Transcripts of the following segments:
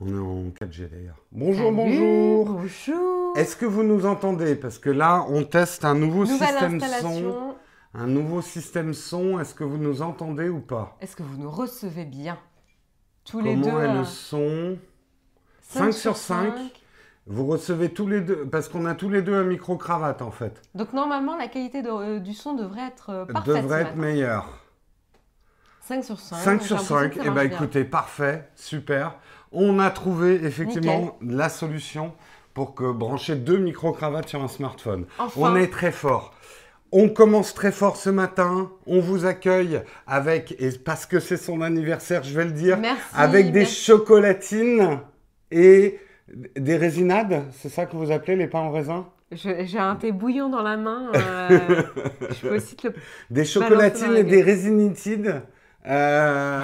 On est en 4G d'ailleurs. Bonjour, Salut, bonjour. Bonjour. Est-ce que vous nous entendez? Parce que là, on teste un nouveau Nouvelle système son. Un nouveau système son. Est-ce que vous nous entendez ou pas? Est-ce que vous nous recevez bien? Tous les Comment deux. est à le son? cinq 5 sur 5 Vous recevez tous les deux, parce qu'on a tous les deux un micro-cravate en fait. Donc normalement, la qualité de- euh, du son devrait être euh, parfaite. Devrait être matin. meilleur. 5 sur 5. 5 sur 5, et bah écoutez, parfait, super. On a trouvé effectivement la solution pour que brancher deux micro-cravates sur un smartphone. Enfin. On est très fort. On commence très fort ce matin. On vous accueille avec, et parce que c'est son anniversaire, je vais le dire, Merci, avec des merci. chocolatines et des résinades. C'est ça que vous appelez les pains en raisin? J'ai un thé bouillon dans la main. euh, je peux aussi te le. Des chocolatines la et des résinitides. Euh,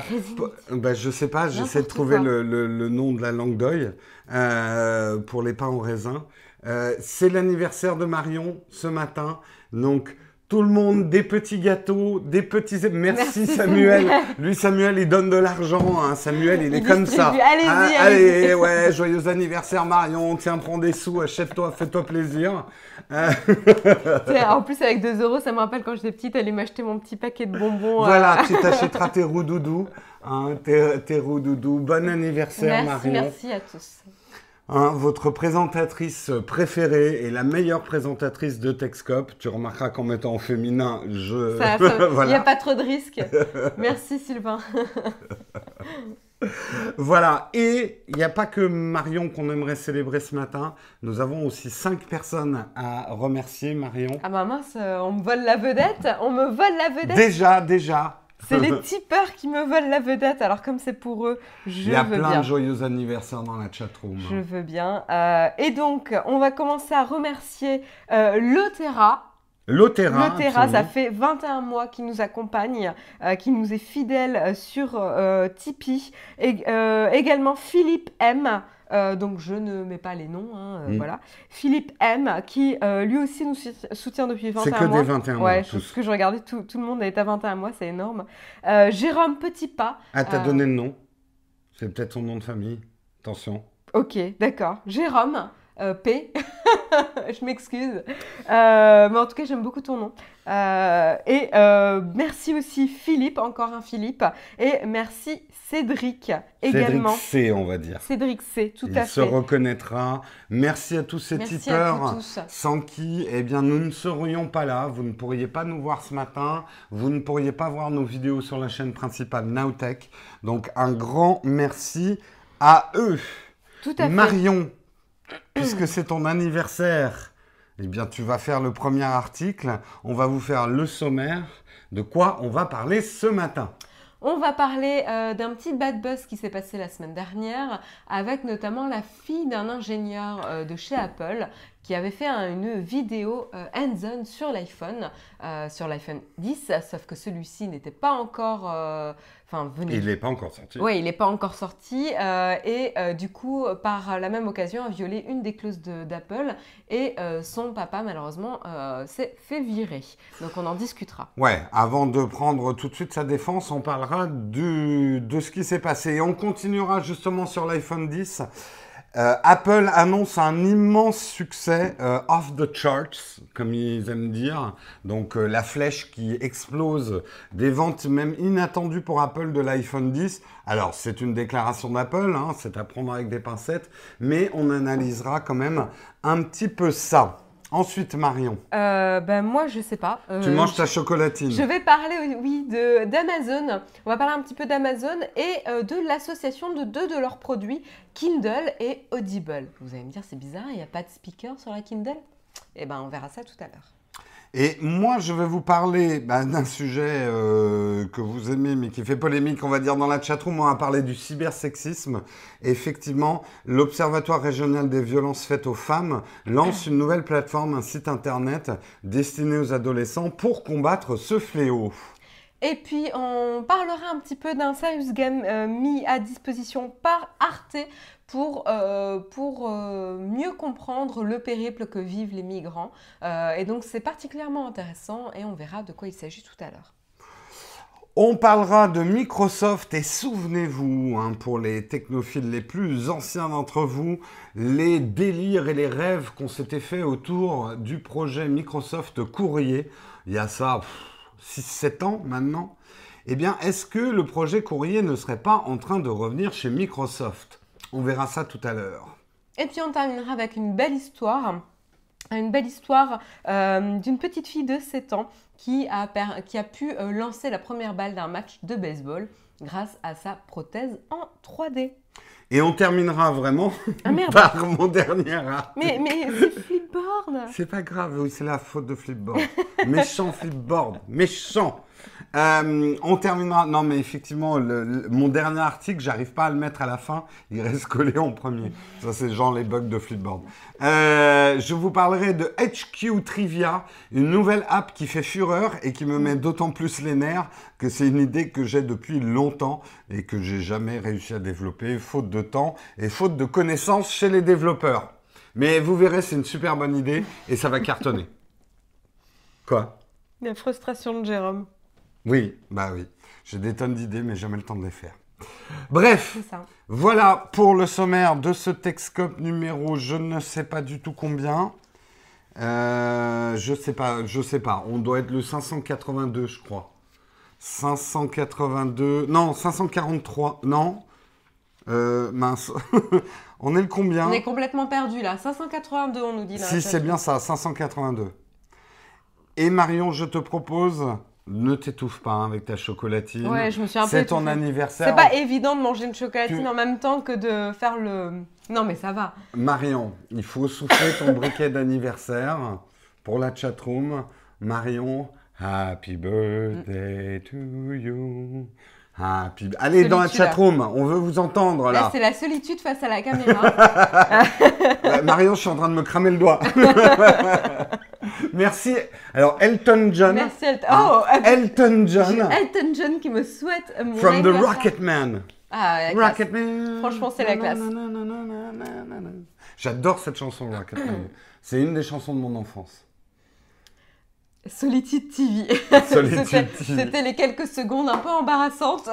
bah, je sais pas, j'essaie de trouver le, le- le nom de la langue d'oeil euh, pour les pains au raisin. Euh, c'est l'anniversaire de Marion ce matin, donc tout le monde, des petits gâteaux, des petits... Merci, Merci, Samuel. Lui, Samuel, il donne de l'argent. hein. Samuel, il est comme ça. Allez-y, Ah, allez-y. allez, ouais, joyeux anniversaire Marion. Tiens, prends des sous, achète-toi, fais-toi plaisir. Euh, en plus, avec 2 euros, ça me rappelle quand j'étais petite, aller m'acheter mon petit paquet de bonbons. euh, Voilà, tu t'achèteras tes roues-doudou. Hein, tes, tes roues-doudou. Bon anniversaire, Merci, Marion. merci à tous. Hein, votre présentatrice préférée et la meilleure présentatrice de Texcop. Tu remarqueras qu'en mettant en féminin, je. Ça- ça- Il n'y a pas trop de risques. Merci Sylvain. Voilà. Et il n'y a pas que Marion qu'on aimerait célébrer ce matin. Nous avons aussi cinq personnes à remercier, Marion. Ah bah mince, on me vole la vedette. On me vole la vedette. Déjà, déjà. C'est les tipeurs qui me volent la vedette. Alors comme c'est pour eux, je Il y a veux plein bien. de joyeux anniversaires dans la chatroom. Je veux bien. Euh, et donc, on va commencer à remercier euh, Lotera. L'Otera. Lotera, ça fait 21 mois qu'il nous accompagne, euh, qui nous est fidèle euh, sur euh, Tipeee. Et, également Philippe M. euh, donc je ne mets pas les noms, hein, euh, Mm. voilà. Philippe M, qui euh, lui aussi nous sout- soutient depuis 21 C'est que mois. des 21 mois. Ouais, tous. ce que je regardais, tout, tout le monde est à 21 mois, c'est énorme. Euh, Jérôme Petitpas. Ah, t'as donné le nom C'est peut-être son nom de famille. Attention. Ok, d'accord. Jérôme, euh, P. je m'excuse. Euh, mais en tout cas, j'aime beaucoup ton nom. Euh, et merci aussi Philippe, encore un Philippe. Et merci Cédric également. Cédric C, on va dire. Cédric C, tout Il à se fait. reconnaîtra. Merci à tous ces Merci à tipeurs. vous tous. Sans qui, eh bien, nous ne serions pas là. Vous ne pourriez pas nous voir ce matin. Vous ne pourriez pas voir nos vidéos sur la chaîne principale Nowtech. Donc, un grand merci à eux. Tout à fait. Puisque c'est ton anniversaire, eh bien, tu vas faire le premier article. On va vous faire le sommaire de quoi on va parler ce matin. On va parler euh, d'un petit bad buzz qui s'est passé la semaine dernière avec notamment la fille d'un ingénieur euh, de chez Apple qui avait fait un- une vidéo euh, hands-on sur l'iPhone, sur l'iPhone 10, sauf que celui-ci n'était pas encore... Enfin, Il n'est pas encore sorti. Oui, il n'est pas encore sorti euh, et euh, du coup, par la même occasion, a violé une des clauses de- d'Apple et euh, son papa, malheureusement, euh, s'est fait virer. Donc on en discutera. Ouais, avant de prendre tout de suite sa défense, on parlera du, de ce qui s'est passé. Et on continuera justement sur l'iPhone 10. Euh, Apple annonce un immense succès euh, off the charts, comme ils aiment dire. Donc euh, la flèche qui explose, des ventes même inattendues pour Apple de l'iPhone 10. Alors c'est une déclaration d'Apple, hein, c'est à prendre avec des pincettes, mais on analysera quand même un petit peu ça. Ensuite, Marion, Euh, ben moi, je sais pas. tu Euh, manges ta chocolatine. Je vais parler, oui, de- d'Amazon. On va parler un petit peu d'Amazon et euh, de l'association de deux de leurs produits, Kindle et Audible. Vous allez me dire, c'est bizarre, il n'y a pas de speaker sur la Kindle? Eh ben, on verra ça tout à l'heure. Et moi, je vais vous parler bah, d'un sujet euh, que vous aimez, mais qui fait polémique, on va dire, dans la chatroom. On va parler du cybersexisme. Effectivement, l'Observatoire régional des violences faites aux femmes lance une nouvelle plateforme, un site internet destiné aux adolescents pour combattre ce fléau. Et puis, on parlera un petit peu d'un serious game euh, mis à disposition par Arte pour, euh, euh, mieux comprendre le périple que vivent les migrants. Euh, et donc, c'est particulièrement intéressant et on verra de quoi il s'agit tout à l'heure. On parlera de Microsoft et souvenez-vous, hein, pour les technophiles les plus anciens d'entre vous, les délires et les rêves qu'on s'était fait autour du projet Microsoft Courrier, il y a ça 6-7 ans maintenant. Eh bien, est-ce que le projet Courrier ne serait pas en train de revenir chez Microsoft? On verra ça tout à l'heure. Et puis on terminera avec une belle histoire une belle histoire euh, d'une petite fille de 7 ans qui a, qui a pu euh, lancer la première balle d'un match de baseball grâce à sa prothèse en 3D. Et on terminera vraiment ah, par mon dernier Mais, mais c'est Flipboard C'est pas grave, oui, c'est la faute de Flipboard. méchant Flipboard, méchant euh, on terminera. Non, mais effectivement, mon dernier article, j'arrive pas à le mettre à la fin. Il reste collé en premier. Ça, c'est genre les bugs de Flipboard. Euh, je vous parlerai de HQ Trivia, une nouvelle app qui fait fureur et qui me met d'autant plus les nerfs que c'est une idée que j'ai depuis longtemps et que j'ai jamais réussi à développer, faute de temps et faute de connaissances chez les développeurs. Mais vous verrez, c'est une super bonne idée et ça va cartonner. Quoi? La frustration de Jérôme. Oui, bah oui. J'ai des tonnes d'idées, mais jamais le temps de les faire. Bref, voilà pour le sommaire de ce Texcope numéro, je ne sais pas du tout combien. Euh, je sais pas, je sais pas. On doit être le 582, je crois. 582, non, 543, non. Euh, mince. on est le combien? On est complètement perdu là. 582, on nous dit là. Si, c'est bien ça, 582. Et Marion, je te propose ne t'étouffe pas hein, avec ta chocolatine. Ouais, je me suis un peu C'est ton anniversaire. C'est pas évident de manger une chocolatine en même temps que de faire le. Non, mais ça va. Marion, il faut souffler ton briquet d'anniversaire pour la chatroom. Marion, happy birthday to you. Happy... Allez dans la chatroom, on veut vous entendre là. là c'est la solitude face à la caméra. Marion, je suis en train de me cramer le doigt. Merci. Alors, Elton John. Merci, Elton. Oh, Elton John. Elton John qui me souhaite mon From the Rocket Man. Ah, Rocket Man. Franchement, c'est la classe. J'adore cette chanson, Rocket Man. C'est une des chansons de mon enfance. Solitude TV. C'était les quelques secondes un peu embarrassantes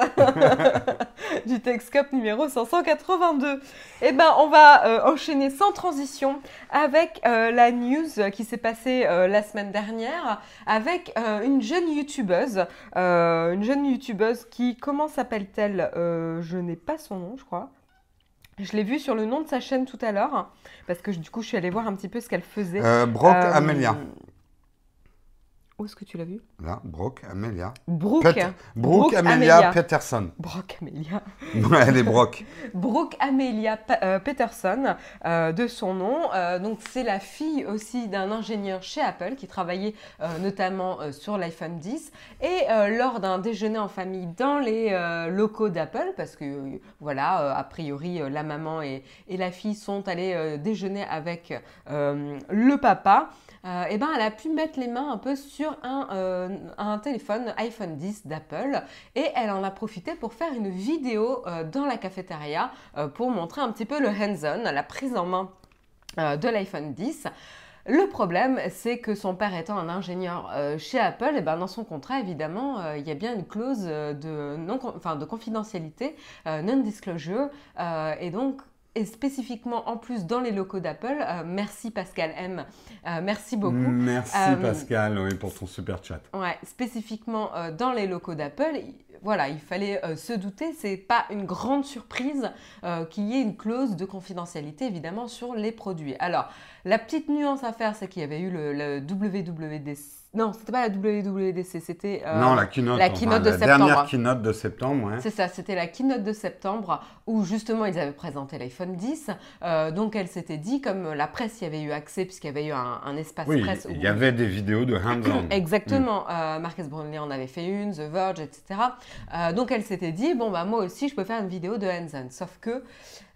du Texcope numéro 582. Eh ben, on va euh, enchaîner sans transition avec euh, la news qui s'est passée euh, la semaine dernière avec une jeune youtubeuse, une jeune youtubeuse qui, comment s'appelle-t-elle Je n'ai pas son nom, je crois. Je l'ai vue sur le nom de sa chaîne tout à l'heure, parce que du coup, je suis allée voir un petit peu ce qu'elle faisait. Brock Amelia. Où est-ce que tu l'as vu? Là, Brooke Amelia. Brooke. Brooke, Amelia, Peterson. Brooke Amelia. ouais, elle est Brooke. Brooke Amelia euh, Peterson, euh, de son nom. Euh, donc, c'est la fille aussi d'un ingénieur chez Apple qui travaillait notamment sur l'iPhone 10. Et lors d'un déjeuner en famille dans les locaux d'Apple, parce que voilà, a priori, la maman et, et, la fille sont allées déjeuner avec le papa. Euh, eh ben, elle a pu mettre les mains un peu sur un, un téléphone iPhone 10 d'Apple et elle en a profité pour faire une vidéo euh, dans la cafétéria pour montrer un petit peu le hands-on, la prise en main de l'iPhone 10. Le problème, c'est que son père étant un ingénieur chez Apple, eh ben dans son contrat, évidemment, il y a bien une clause de, non, de confidentialité, non-disclosure, et donc et spécifiquement en plus dans les locaux d'Apple. Euh, merci Pascal M. Euh, merci beaucoup. Merci euh, Pascal oui, pour ton super chat. Ouais, spécifiquement dans les locaux d'Apple, voilà, il fallait se douter, c'est pas une grande surprise qu'il y ait une clause de confidentialité évidemment sur les produits. Alors, la petite nuance à faire, c'est qu'il y avait eu le, le WWDC non, c'était pas la WWDC, c'était euh, non la keynote, la keynote de la dernière keynote de septembre. Ouais. C'est ça, c'était la keynote de septembre où justement ils avaient présenté l'iPhone 10. Euh, donc elle s'était dit, comme la presse y avait eu accès puisqu'il y avait eu un, espace oui, presse. Il y avait des vidéos de hands-on. Exactement. Mm. Euh, Marcus Brownlee en avait fait une, The Verge, etc. donc elle s'était dit, bon bah moi aussi je peux faire une vidéo de hands-on. Sauf que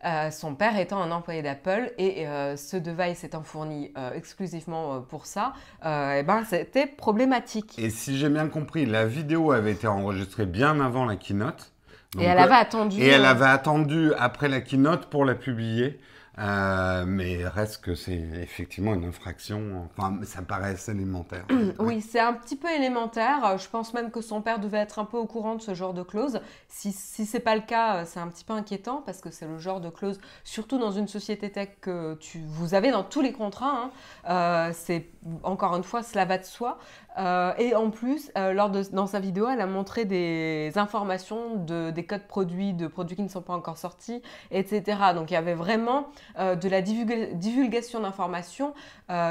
euh, son père étant un employé d'Apple et euh, ce device étant fourni euh, exclusivement pour ça, eh ben, c'était problématique. Et si j'ai bien compris, la vidéo avait été enregistrée bien avant la keynote. Et elle avait attendu. Et elle avait attendu après la keynote pour la publier. Euh, mais reste que c'est effectivement une infraction. Enfin, ça paraît assez élémentaire. Oui, c'est un petit peu élémentaire. Je pense même que son père devait être un peu au courant de ce genre de clause. Si, si c'est pas le cas, c'est un petit peu inquiétant parce que c'est le genre de clause, surtout dans une société tech que tu, vous avez dans tous les contrats. Hein. Euh, c'est encore une fois, cela va de soi. Euh, et en plus, euh, lors de, dans sa vidéo, elle a montré des informations de, des codes produits, de produits qui ne sont pas encore sortis, etc. Donc il y avait vraiment euh, de la divulgation d'informations.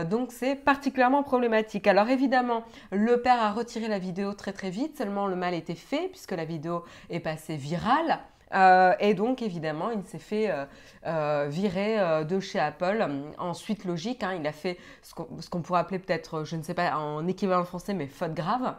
donc c'est particulièrement problématique. Alors évidemment, le père a retiré la vidéo très très vite, seulement le mal était fait puisque la vidéo est passée virale. Euh, et donc, évidemment, il s'est fait euh, euh, virer de chez Apple. Ensuite, logique, hein, il a fait ce qu'on pourrait appeler peut-être, je ne sais pas en équivalent français, mais faute grave.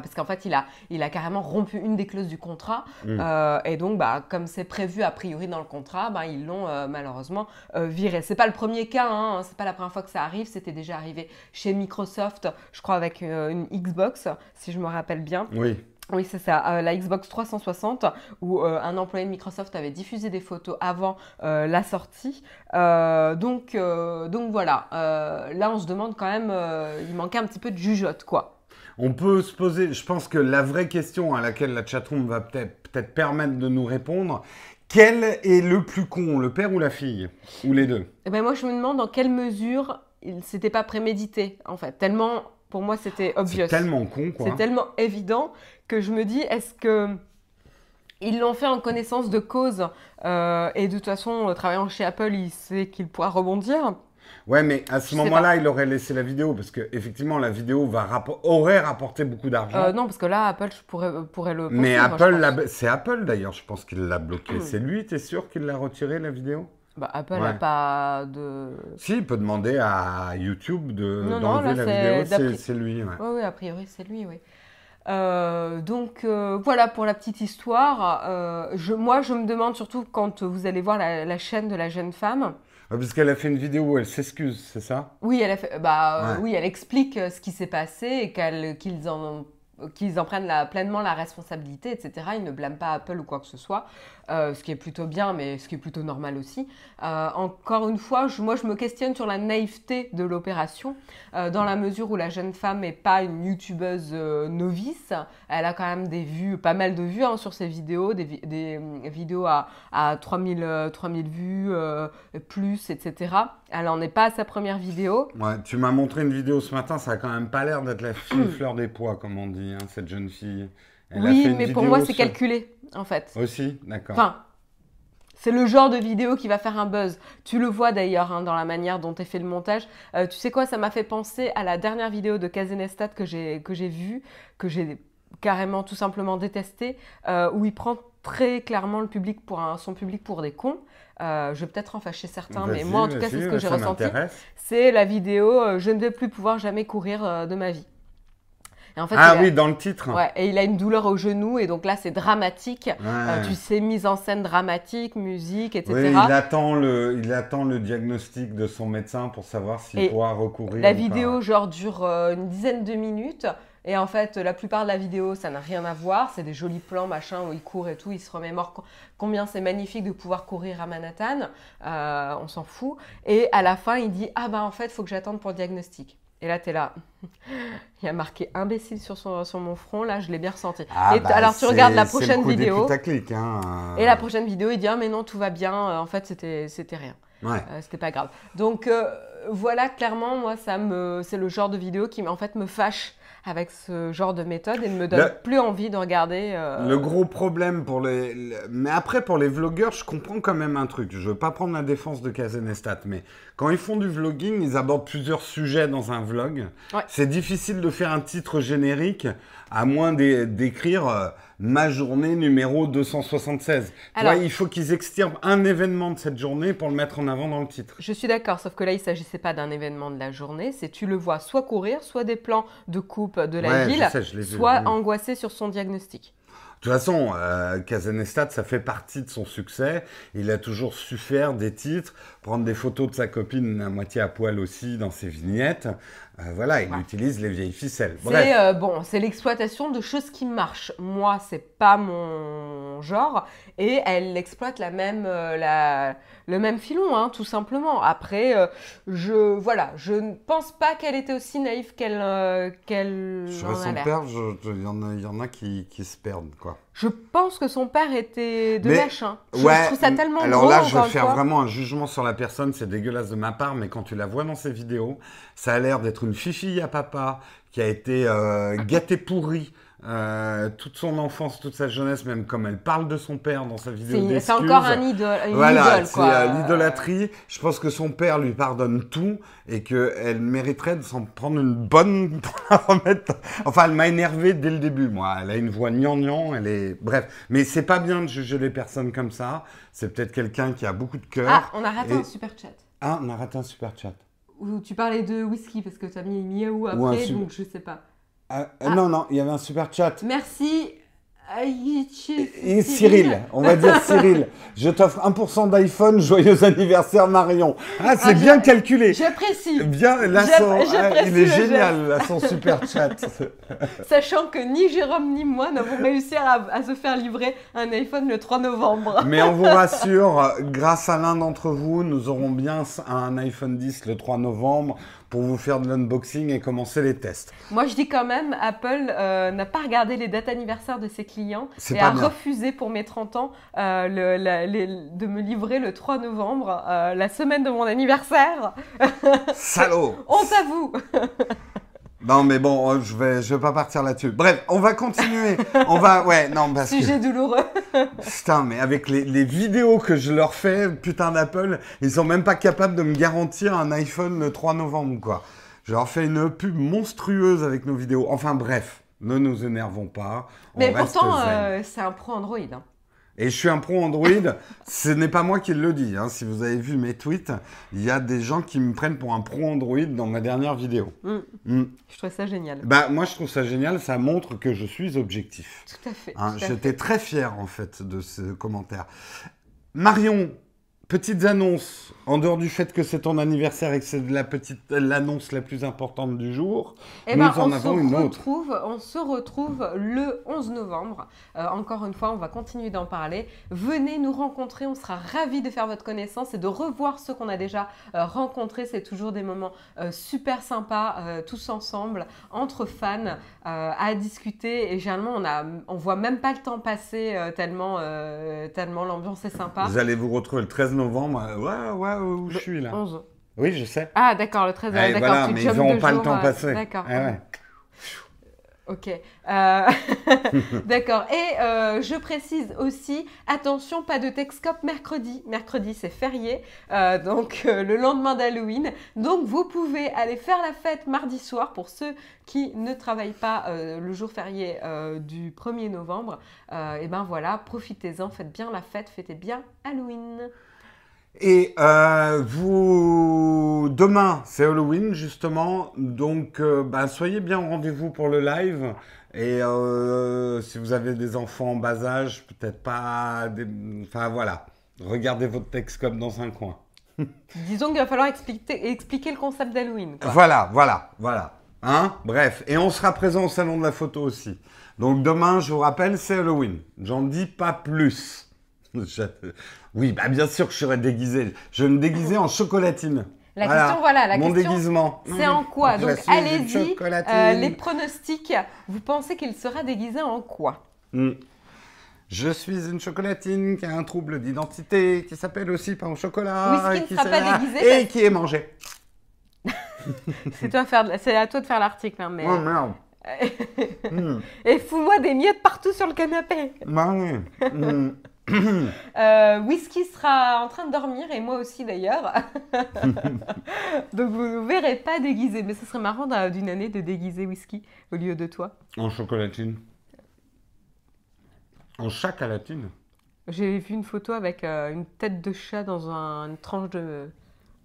Parce qu'en fait, il a, il a carrément rompu une des clauses du contrat. Mm. et donc, bah, comme c'est prévu a priori dans le contrat, bah, ils l'ont malheureusement viré. C'est pas le premier cas, hein, c'est pas la première fois que ça arrive. C'était déjà arrivé chez Microsoft, je crois, avec une Xbox, si je me rappelle bien. Oui. Oui, c'est ça, euh, la Xbox 360, où euh, un employé de Microsoft avait diffusé des photos avant euh, la sortie. donc, donc voilà, là on se demande quand même, il manquait un petit peu de jugeote, quoi. On peut se poser, je pense que la vraie question à laquelle la chatroom va peut-être peut permettre de nous répondre, quel est le plus con, le père ou la fille? Ou les deux? Eh ben Moi je me demande dans quelle mesure il s'était pas prémédité, en fait, tellement pour moi, c'était obvious. C'est tellement con, quoi. C'est tellement évident que je me dis, est-ce que ils l'ont fait en connaissance de cause euh, et de toute façon, travaillant chez Apple, il sait qu'il pourra rebondir? Ouais, mais à ce moment-là, il aurait laissé la vidéo parce que effectivement, la vidéo va aurait rapporté beaucoup d'argent. Euh, non, parce que là, Apple pourrait, pourrait le. mais Apple, c'est Apple d'ailleurs, je pense qu'il l'a bloqué. Hmm. C'est lui, tu es sûr qu'il l'a retiré la vidéo? Bah, Apple n'a pas de. Si, il peut demander à YouTube de, d'enlever la vidéo, c'est, lui. Oui, oui, a priori, c'est lui, oui. Euh, donc euh, voilà pour la petite histoire. Euh, je, moi, je me demande surtout quand vous allez voir la, chaîne de la jeune femme. Parce qu'elle a fait une vidéo où elle s'excuse, c'est ça? Oui, elle a fait, bah oui, elle explique ce qui s'est passé et qu'elle, qu'ils en qu'ils en prennent la, pleinement la responsabilité, etc. Ils ne blâment pas Apple ou quoi que ce soit. Euh, ce qui est plutôt bien, mais ce qui est plutôt normal aussi. Euh, encore une fois, moi je me questionne sur la naïveté de l'opération, euh, dans la mesure où la jeune femme n'est pas une youtubeuse novice. Elle a quand même des vues, pas mal de vues hein, sur ses vidéos, des, vidéos à, à 3000, 3000 vues, plus, etc. Elle n'en est pas à sa première vidéo. Ouais, tu m'as montré une vidéo ce matin, ça a quand même pas l'air d'être la fille fleur des pois, comme on dit, hein, cette jeune fille. oui, mais pour moi c'est calculé en fait. Aussi, d'accord. Enfin, c'est le genre de vidéo qui va faire un buzz. Tu le vois d'ailleurs hein, dans la manière dont est fait le montage. Euh, tu sais quoi, ça m'a fait penser à la dernière vidéo de Kazenestat que j'ai vue, que j'ai carrément tout simplement détesté, euh, où il prend très clairement le public pour son public pour des cons. Euh, je vais peut-être en fâcher certains, mais moi en tout cas c'est ce que j'ai ressenti. C'est la vidéo Je ne vais plus pouvoir jamais courir de ma vie ah oui, dans le titre. Ouais, et il a une douleur au genou, et donc là, c'est dramatique. Euh, tu sais, mise en scène dramatique, musique, etc. Oui, il attend, le, il attend le diagnostic de son médecin pour savoir s'il pourra recourir. La vidéo, genre, dure euh, une dizaine de minutes. Et en fait, la plupart de la vidéo, ça n'a rien à voir. C'est des jolis plans, machin, où il court et tout. Il se remémore combien c'est magnifique de pouvoir courir à Manhattan. Euh, on s'en fout. Et à la fin, il dit Ah bah en fait, il faut que j'attende pour le diagnostic. Et là, tu es là. Il y a marqué imbécile sur, son, sur mon front. Là, je l'ai bien ressenti. Ah et bah, alors, tu regardes la prochaine vidéo. Hein. Et la prochaine vidéo, il dit ah, mais non, tout va bien. Euh, en fait, c'était, c'était rien. Ouais. Euh, c'était pas grave. Donc, euh, voilà, clairement, moi, ça me, c'est le genre de vidéo qui, en fait, me fâche avec ce genre de méthode et ne me donne plus envie de regarder. Le gros problème pour les... Mais après, pour les vlogueurs, je comprends quand même un truc. Je veux pas prendre la défense de Kazenestat, mais quand ils font du vlogging, ils abordent plusieurs sujets dans un vlog. C'est difficile de faire un titre générique à moins d'écrire euh, ma journée numéro 276. il faut qu'ils extirpent un événement de cette journée pour le mettre en avant dans le titre. Je suis d'accord, sauf que là, il ne s'agissait pas d'un événement de la journée. C'est tu le vois soit courir, soit des plans de coupe de la ville, soit angoissé sur son diagnostic. toute façon, euh, ça fait partie de son succès. Il a toujours su faire des titres, prendre des photos de sa copine à moitié à poil aussi dans ses vignettes. Euh, voilà, il Ouais. utilise les vieilles ficelles. C'est euh, bon, c'est l'exploitation de choses qui marchent. Moi, c'est pas mon genre, et elle exploite la même, euh, la, le même filon, hein, tout simplement. Après, euh, je voilà, je ne pense pas qu'elle était aussi naïve qu'elle euh, qu'elle Sur son père, il y en a, il y en a qui, qui se perdent, quoi. Je pense que son père était de Mais- lèche. hein. Je, ouais. je trouve ça tellement Alors gros, là, je vais faire fois. vraiment un jugement sur la personne. C'est dégueulasse de ma part, mais quand tu la vois dans ses vidéos, ça a l'air d'être une fifille à papa qui a été euh, gâtée pourrie. Euh, toute son enfance, toute sa jeunesse, même comme elle parle de son père dans sa vidéo C'est encore un idole, une Voilà, c'est euh, l'idolâtrie. Je pense que son père lui pardonne tout et qu'elle mériterait de s'en prendre une bonne pour la remettre. Enfin, elle m'a énervé dès le début, moi. Elle a une voix gnangnan, elle est. Bref. Mais c'est pas bien de juger les personnes comme ça. C'est peut-être quelqu'un qui a beaucoup de Ah, cœur. on a raté Et- un super chat. Ah, on a raté un super chat. Où tu parlais de whisky parce que tu as mis miaou après, super- donc je sais pas. Ah, euh, Ah. Non, non, il y avait un super chat. Merci. Aïchi- Et Cyril, on va dire Cyril, je t'offre 1% d'iPhone, joyeux anniversaire Marion. Ah, c'est Ah, bien je- calculé. J'apprécie, Bien, là, son- ah, il est génial, là, son super chat. sachant que ni Jérôme ni moi n'avons réussi à, à se faire livrer un iPhone le 3 novembre. Mais on vous rassure, grâce à l'un d'entre vous, nous aurons bien un iPhone 10 le 3 novembre pour vous faire de l'unboxing et commencer les tests. Moi, je dis quand même, Apple euh, n'a pas regardé les dates anniversaires de ses clients et a bien. refusé pour mes 30 ans euh, le- la- les- de me livrer le 3 novembre, euh, la semaine de mon anniversaire. Salaud Honte à vous Non mais bon, euh, je vais, je vais pas partir là-dessus. Bref, on va continuer. on va, ouais, non parce que... Sujet douloureux. Putain, mais avec les, les vidéos que je leur fais, putain d'Apple, ils sont même pas capables de me garantir un iPhone le 3 novembre, quoi. Je leur fais une pub monstrueuse avec nos vidéos. Enfin bref, ne nous énervons pas. on Mais reste pourtant, euh, c'est un pro Android. hein. Et je suis un pro Android, ce n'est pas moi qui le dis. hein. Si vous avez vu mes tweets, il y a des gens qui me prennent pour un pro Android dans ma dernière vidéo. Mm. Mm. Je trouve ça génial. Bah, moi, je trouve ça génial, ça montre que je suis objectif. Tout à fait. Hein, J'étais très fier en fait de ce commentaire. Marion, petites annonces. En dehors du fait que c'est ton anniversaire et que c'est la petite l'annonce la plus importante du jour, Eh nous ben, en on avons se une autre. retrouve, on se retrouve le 11 novembre. Euh, encore une fois, on va continuer d'en parler. Venez nous rencontrer, on sera ravis de faire votre connaissance et de revoir ceux qu'on a déjà euh, rencontrés. C'est toujours des moments euh, super sympas, euh, tous ensemble, entre fans, euh, à discuter. Et généralement, on a, on voit même pas le temps passer euh, tellement, euh, tellement l'ambiance est sympa. Vous allez vous retrouver le 13 novembre. euh, Ouais, où je suis là 11. Oui, je sais. Ah, d'accord, le 13 Ouais, d'accord. voilà, tu mais ils n'auront pas le temps euh, passé. D'accord. Ah ouais. Ok. Euh, D'accord. Et euh, je précise aussi, attention, pas de Texcop mercredi. Mercredi, c'est férié, euh, donc euh, le lendemain d'Halloween. Donc vous pouvez aller faire la fête mardi soir pour ceux qui ne travaillent pas euh, le jour férié euh, du 1er novembre. et ben voilà, profitez-en, faites bien la fête, fêtez bien Halloween. Et euh, vous, demain, c'est Halloween justement, donc euh, bah, soyez bien au rendez-vous pour le live. Et euh, si vous avez des enfants en bas âge, peut-être pas, des... enfin voilà, regardez votre Texcop dans un coin. Disons qu'il va falloir expliquer, expliquer le concept d'Halloween. Voilà, voilà, voilà. Hein? Bref, et on sera présent au salon de la photo aussi. Donc demain, je vous rappelle, c'est Halloween. J'en dis pas plus. Je- Oui, bah bien sûr que je serai déguisé. Je vais me déguiser en chocolatine. La Voilà, question, voilà, la Mon question, déguisement. C'est en quoi Je Donc allez-y, euh, les pronostics, vous pensez qu'il sera déguisé en quoi Hmm. Je suis une chocolatine qui a un trouble d'identité, qui s'appelle aussi pain au chocolat. Whisky et ne qui sera pas déguisé Et parce- qui est mangé. C'est faire à toi de faire l'article, hein, mais Oh merde. Hmm. et fous-moi des miettes partout sur le canapé. Bah oui. Hmm. Euh, Whisky sera en train de dormir et moi aussi d'ailleurs. Donc vous ne verrez pas déguisé, mais ce serait marrant d'un- d'une année de déguiser Whisky au lieu de toi. En chocolatine. En chocolatine. J'ai vu une photo avec euh, une tête de chat dans un- une tranche de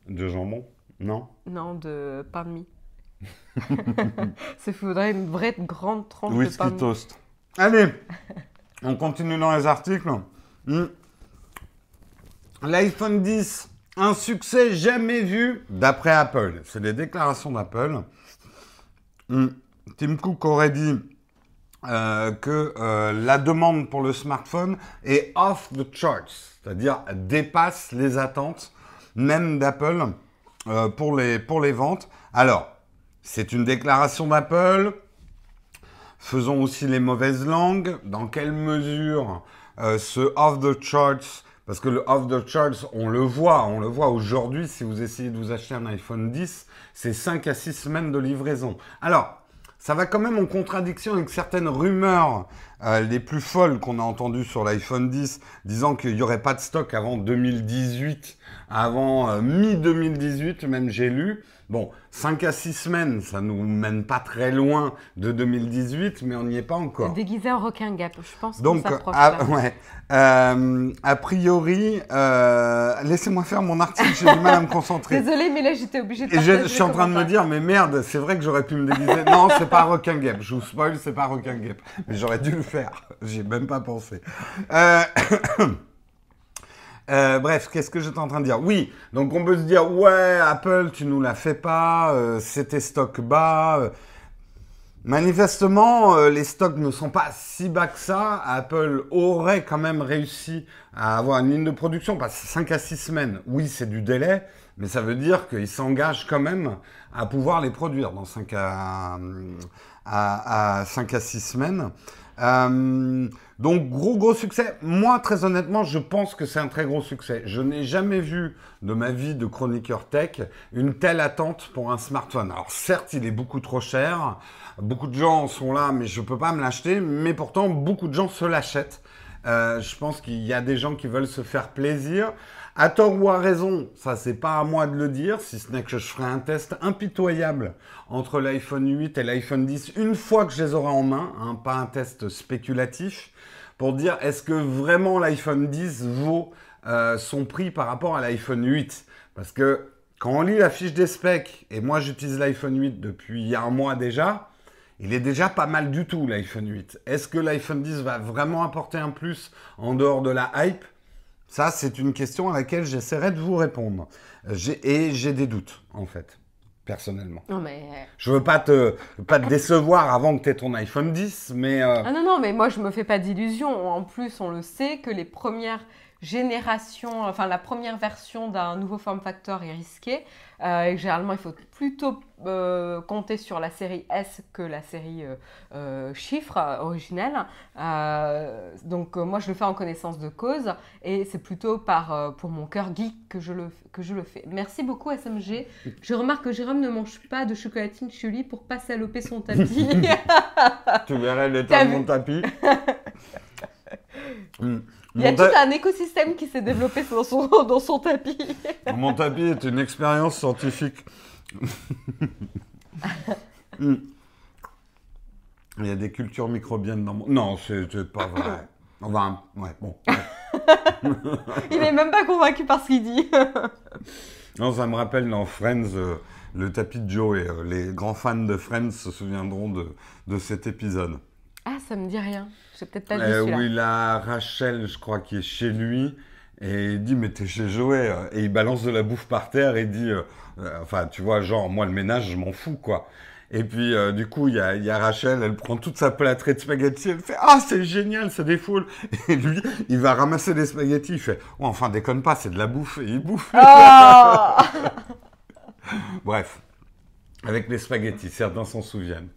De jambon Non non de pain de mie. Ça faudrait une vraie grande tranche de pain Whisky de mie. toast. Allez On continue dans les articles. Hmm. L'iPhone 10, un succès jamais vu d'après Apple. C'est les déclarations d'Apple. Hmm. Tim Cook aurait dit euh, que euh, la demande pour le smartphone est off the charts, c'est-à-dire dépasse les attentes même d'Apple euh, pour, les, pour les ventes. Alors, c'est une déclaration d'Apple. Faisons aussi les mauvaises langues. Dans quelle mesure ce off the charts parce que le off the charts, on le voit, on le voit aujourd'hui, si vous essayez de vous acheter un iPhone 10, c'est 5 à 6 semaines de livraison. Alors, ça va quand même en contradiction avec certaines rumeurs euh, les plus folles qu'on a entendues sur l'iPhone 10, disant qu'il n'y aurait pas de stock avant 2018, avant euh, mi-2018 même j'ai lu. Bon, 5 à 6 semaines, ça nous mène pas très loin de 2018, mais on n'y est pas encore. Déguisé en requin gap, je pense. Donc, ah, ouais. Euh, a priori, euh, laissez-moi faire mon article, j'ai du mal à me concentrer. Désolé, mais là j'étais obligée de. Et je, suis en train de me dire, mais merde, c'est vrai que j'aurais pu me déguiser. non, c'est pas requin gap. Je vous spoil, c'est pas requin gap. Mais j'aurais dû le faire. J'ai même pas pensé. Euh... Euh, bref, qu'est-ce que j'étais en train de dire? Oui, donc on peut se dire, ouais, Apple, tu nous la fais pas, euh, c'était stock bas. Euh. Manifestement, les stocks ne sont pas si bas que ça. Apple aurait quand même réussi à avoir une ligne de production, que 5 à 6 semaines, oui, c'est du délai, mais ça veut dire qu'ils s'engagent quand même à pouvoir les produire dans 5 à, à, à 5 à 6 semaines. Euh, donc gros gros succès. Moi très honnêtement, je pense que c'est un très gros succès. Je n'ai jamais vu de ma vie de chroniqueur tech une telle attente pour un smartphone. Alors certes, il est beaucoup trop cher. Beaucoup de gens sont là, mais je peux pas me l'acheter. Mais pourtant, beaucoup de gens se l'achètent. Euh, je pense qu'il y a des gens qui veulent se faire plaisir. À tort ou à raison, ça c'est pas à moi de le dire, si ce n'est que je ferai un test impitoyable entre l'iPhone 8 et l'iPhone 10 une fois que je les aurai en main, hein, pas un test spéculatif, pour dire est-ce que vraiment l'iPhone 10 vaut euh, son prix par rapport à l'iPhone 8 Parce que quand on lit la fiche des specs, et moi j'utilise l'iPhone 8 depuis un mois déjà, il est déjà pas mal du tout l'iPhone 8. Est-ce que l'iPhone 10 va vraiment apporter un plus en dehors de la hype? Ça, c'est une question à laquelle j'essaierai de vous répondre. Et j'ai des doutes, en fait, personnellement. Non, mais... Je veux pas te, pas te décevoir avant que tu aies ton iPhone 10, mais... Euh, ah non, non, mais moi, je me fais pas d'illusions. En plus, on le sait que les premières génération, enfin la première version d'un nouveau form factor est risquée. Euh, et généralement, il faut plutôt euh, compter sur la série S que la série euh, chiffre originelle. donc moi, je le fais en connaissance de cause et c'est plutôt par, pour mon cœur geek que je, le, que je le fais. Merci beaucoup SMG. Je remarque que Jérôme ne mange pas de chocolatine chez pour pas saloper son tapis. tu verrais l'état de mon tapis. Hmm. Il y a tout un écosystème qui s'est développé dans son, dans son tapis. Mon tapis est une expérience scientifique. Il y a des cultures microbiennes dans mon... Non, c'est pas vrai. Enfin, ouais, bon. Il n'est même pas convaincu par ce qu'il dit. non, ça me rappelle dans Friends, euh, le tapis de Joe. Et euh, les grands fans de Friends se souviendront de, de cet épisode. Ah, ça me dit rien. Je peut-être pas euh, Où il a Rachel, je crois, qui est chez lui. Et il dit, mais t'es chez Joey. Et il balance de la bouffe par terre et dit, euh, euh, enfin, tu vois, genre, moi, le ménage, je m'en fous, quoi. Et puis, du coup, il y a, Rachel, elle prend toute sa plâtrée de spaghettis, elle fait Ah, c'est génial, ça défoule. Et lui, il va ramasser des spaghettis, il fait oh, Enfin, déconne pas, c'est de la bouffe. Et il bouffe. Oh Bref, avec les spaghettis, certains s'en souviennent.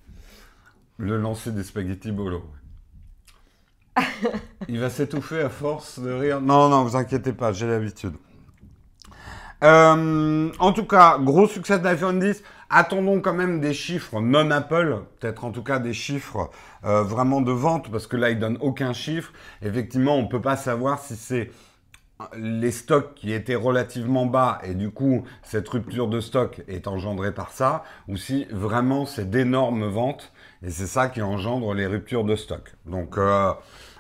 Le lancer des spaghettis bolo. Il va s'étouffer à force de rire. Non, non, vous inquiétez pas, j'ai l'habitude. Euh, en tout cas, gros succès de l'iPhone 10. Attendons quand même des chiffres non Apple, peut-être en tout cas des chiffres euh, vraiment de vente, parce que là, il donne aucun chiffre. Effectivement, on ne peut pas savoir si c'est les stocks qui étaient relativement bas et du coup cette rupture de stock est engendrée par ça, ou si vraiment c'est d'énormes ventes et c'est ça qui engendre les ruptures de stock. Donc euh,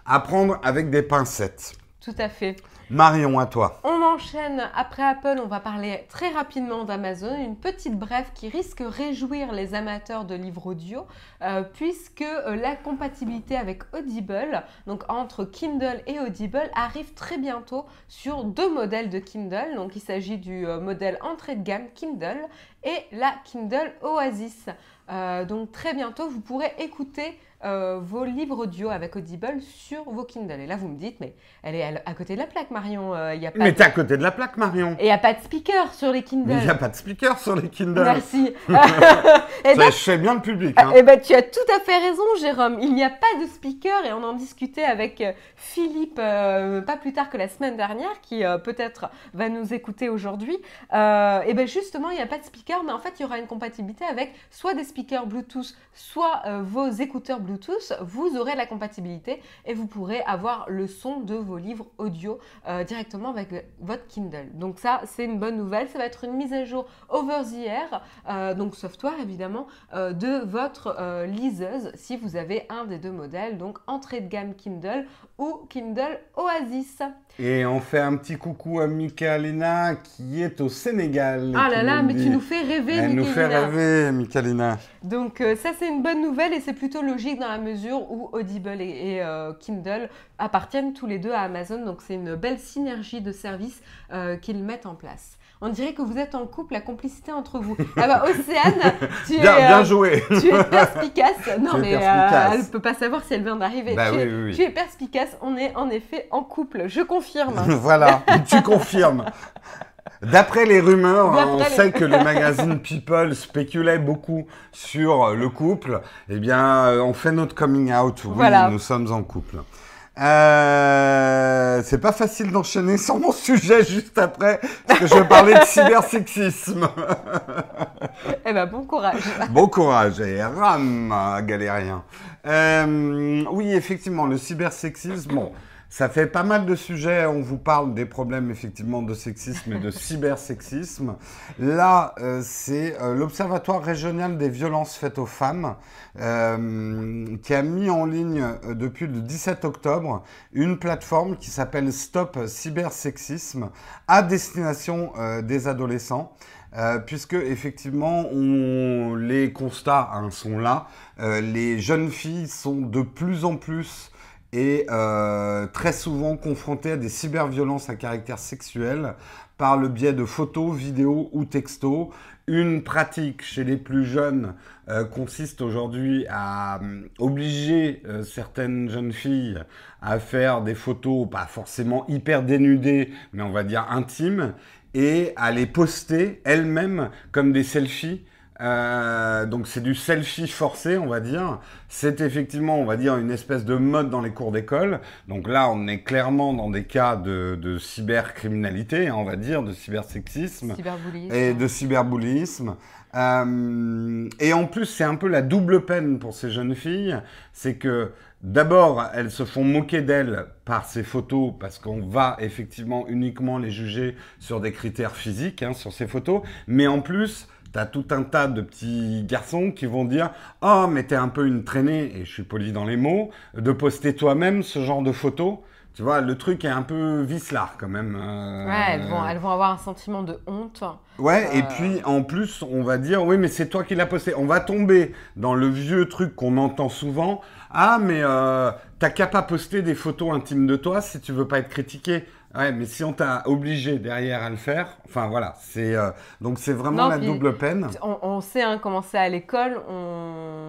à prendre avec des pincettes. Tout à fait. Marion, à toi. On enchaîne après Apple, on va parler très rapidement d'Amazon, une petite brève qui risque de réjouir les amateurs de livres audio, euh, puisque euh, la compatibilité avec Audible, donc entre Kindle et Audible, arrive très bientôt sur deux modèles de Kindle. Donc il s'agit du euh, modèle entrée de gamme Kindle et la Kindle Oasis. Donc très bientôt, vous pourrez écouter euh, vos livres audio avec Audible sur vos Kindle. Et là, vous me dites, mais elle est à côté de la plaque, Marion. Euh, y a pas mais t'es à côté de la plaque, Marion. Et il n'y a pas de speaker sur les Kindle. Mais il n'y a pas de speaker sur les Kindle. Merci. et ben, je fais bien le public. Hein. Et eh ben, tu as tout à fait raison, Jérôme. Il n'y a pas de speaker et on en discutait avec euh, Philippe pas plus tard que la semaine dernière, qui peut-être va nous écouter aujourd'hui. et ben justement, il n'y a pas de speaker, mais en fait, il y aura une compatibilité avec soit des speakers Bluetooth, soit vos écouteurs Bluetooth Bluetooth, vous aurez la compatibilité et vous pourrez avoir le son de vos livres audio euh, directement avec votre Kindle. Donc ça, c'est une bonne nouvelle. Ça va être une mise à jour over the air, euh, donc software évidemment, euh, de votre liseuse si vous avez un des deux modèles, donc entrée de gamme Kindle ou Kindle Oasis. Et on fait un petit coucou à Michalina qui est au Sénégal. Ah là là, mais tu nous fais rêver, Elle nous fait rêver, Michalina. Donc ça, c'est une bonne nouvelle et c'est plutôt logique dans la mesure où Audible et, euh, Kindle appartiennent tous les deux à Amazon. Donc c'est une belle synergie de services euh, qu'ils mettent en place. On dirait que vous êtes en couple, la complicité entre vous. Ah bah Océane, tu es, bien euh, joué. tu es perspicace. Non mais elle ne peut pas savoir si elle vient d'arriver. Bah tu, es perspicace. On est en effet en couple. Je confirme. voilà, tu confirmes. D'après les rumeurs, hein, on sait que le magazine People spéculait beaucoup sur le couple. Eh bien, euh, on fait notre coming out. Oui, nous sommes en couple. Euh, c'est pas facile d'enchaîner sur mon sujet juste après, parce que je vais parler de cybersexisme. eh ben, bon courage. bon courage, et ram, galérien. Euh, oui, effectivement, le cybersexisme, bon, ça fait pas mal de sujets. On vous parle des problèmes effectivement de sexisme et de cybersexisme. Là, euh, c'est euh, l'Observatoire régional des violences faites aux femmes euh, qui a mis en ligne depuis le 17 octobre une plateforme qui s'appelle Stop Cybersexisme à destination des adolescents. puisque effectivement on, les constats hein, sont là, les jeunes filles sont de plus en plus et euh, très souvent confrontés à des cyberviolences à caractère sexuel par le biais de photos, vidéos ou textos. Une pratique chez les plus jeunes euh, consiste aujourd'hui à euh, obliger certaines jeunes filles à faire des photos, pas forcément hyper dénudées, mais on va dire intimes, et à les poster elles-mêmes comme des selfies euh, donc c'est du selfie forcé, on va dire. C'est effectivement, on va dire, une espèce de mode dans les cours d'école. Donc là, on est clairement dans des cas de, cybercriminalité, hein, on va dire, de cybersexisme et de cyberbullisme. Euh, et en plus, c'est un peu la double peine pour ces jeunes filles, c'est que d'abord, elles se font moquer d'elles par ces photos parce qu'on va effectivement uniquement les juger sur des critères physiques, hein, sur ces photos, mais en plus, T'as tout un tas de petits garçons qui vont dire Oh, mais t'es un peu une traînée, et je suis poli dans les mots, de poster toi-même ce genre de photos. Tu vois, le truc est un peu vicelard quand même. Euh, ouais, elles vont, elles vont avoir un sentiment de honte. Ouais, et euh, puis en plus, on va dire Oui, mais c'est toi qui l'as posté. On va tomber dans le vieux truc qu'on entend souvent Ah, mais euh, t'as qu'à pas poster des photos intimes de toi si tu veux pas être critiqué. Ouais, mais si on t'a obligé derrière à le faire, enfin voilà, c'est euh, donc c'est vraiment la double peine. On, sait hein, comment c'est à l'école.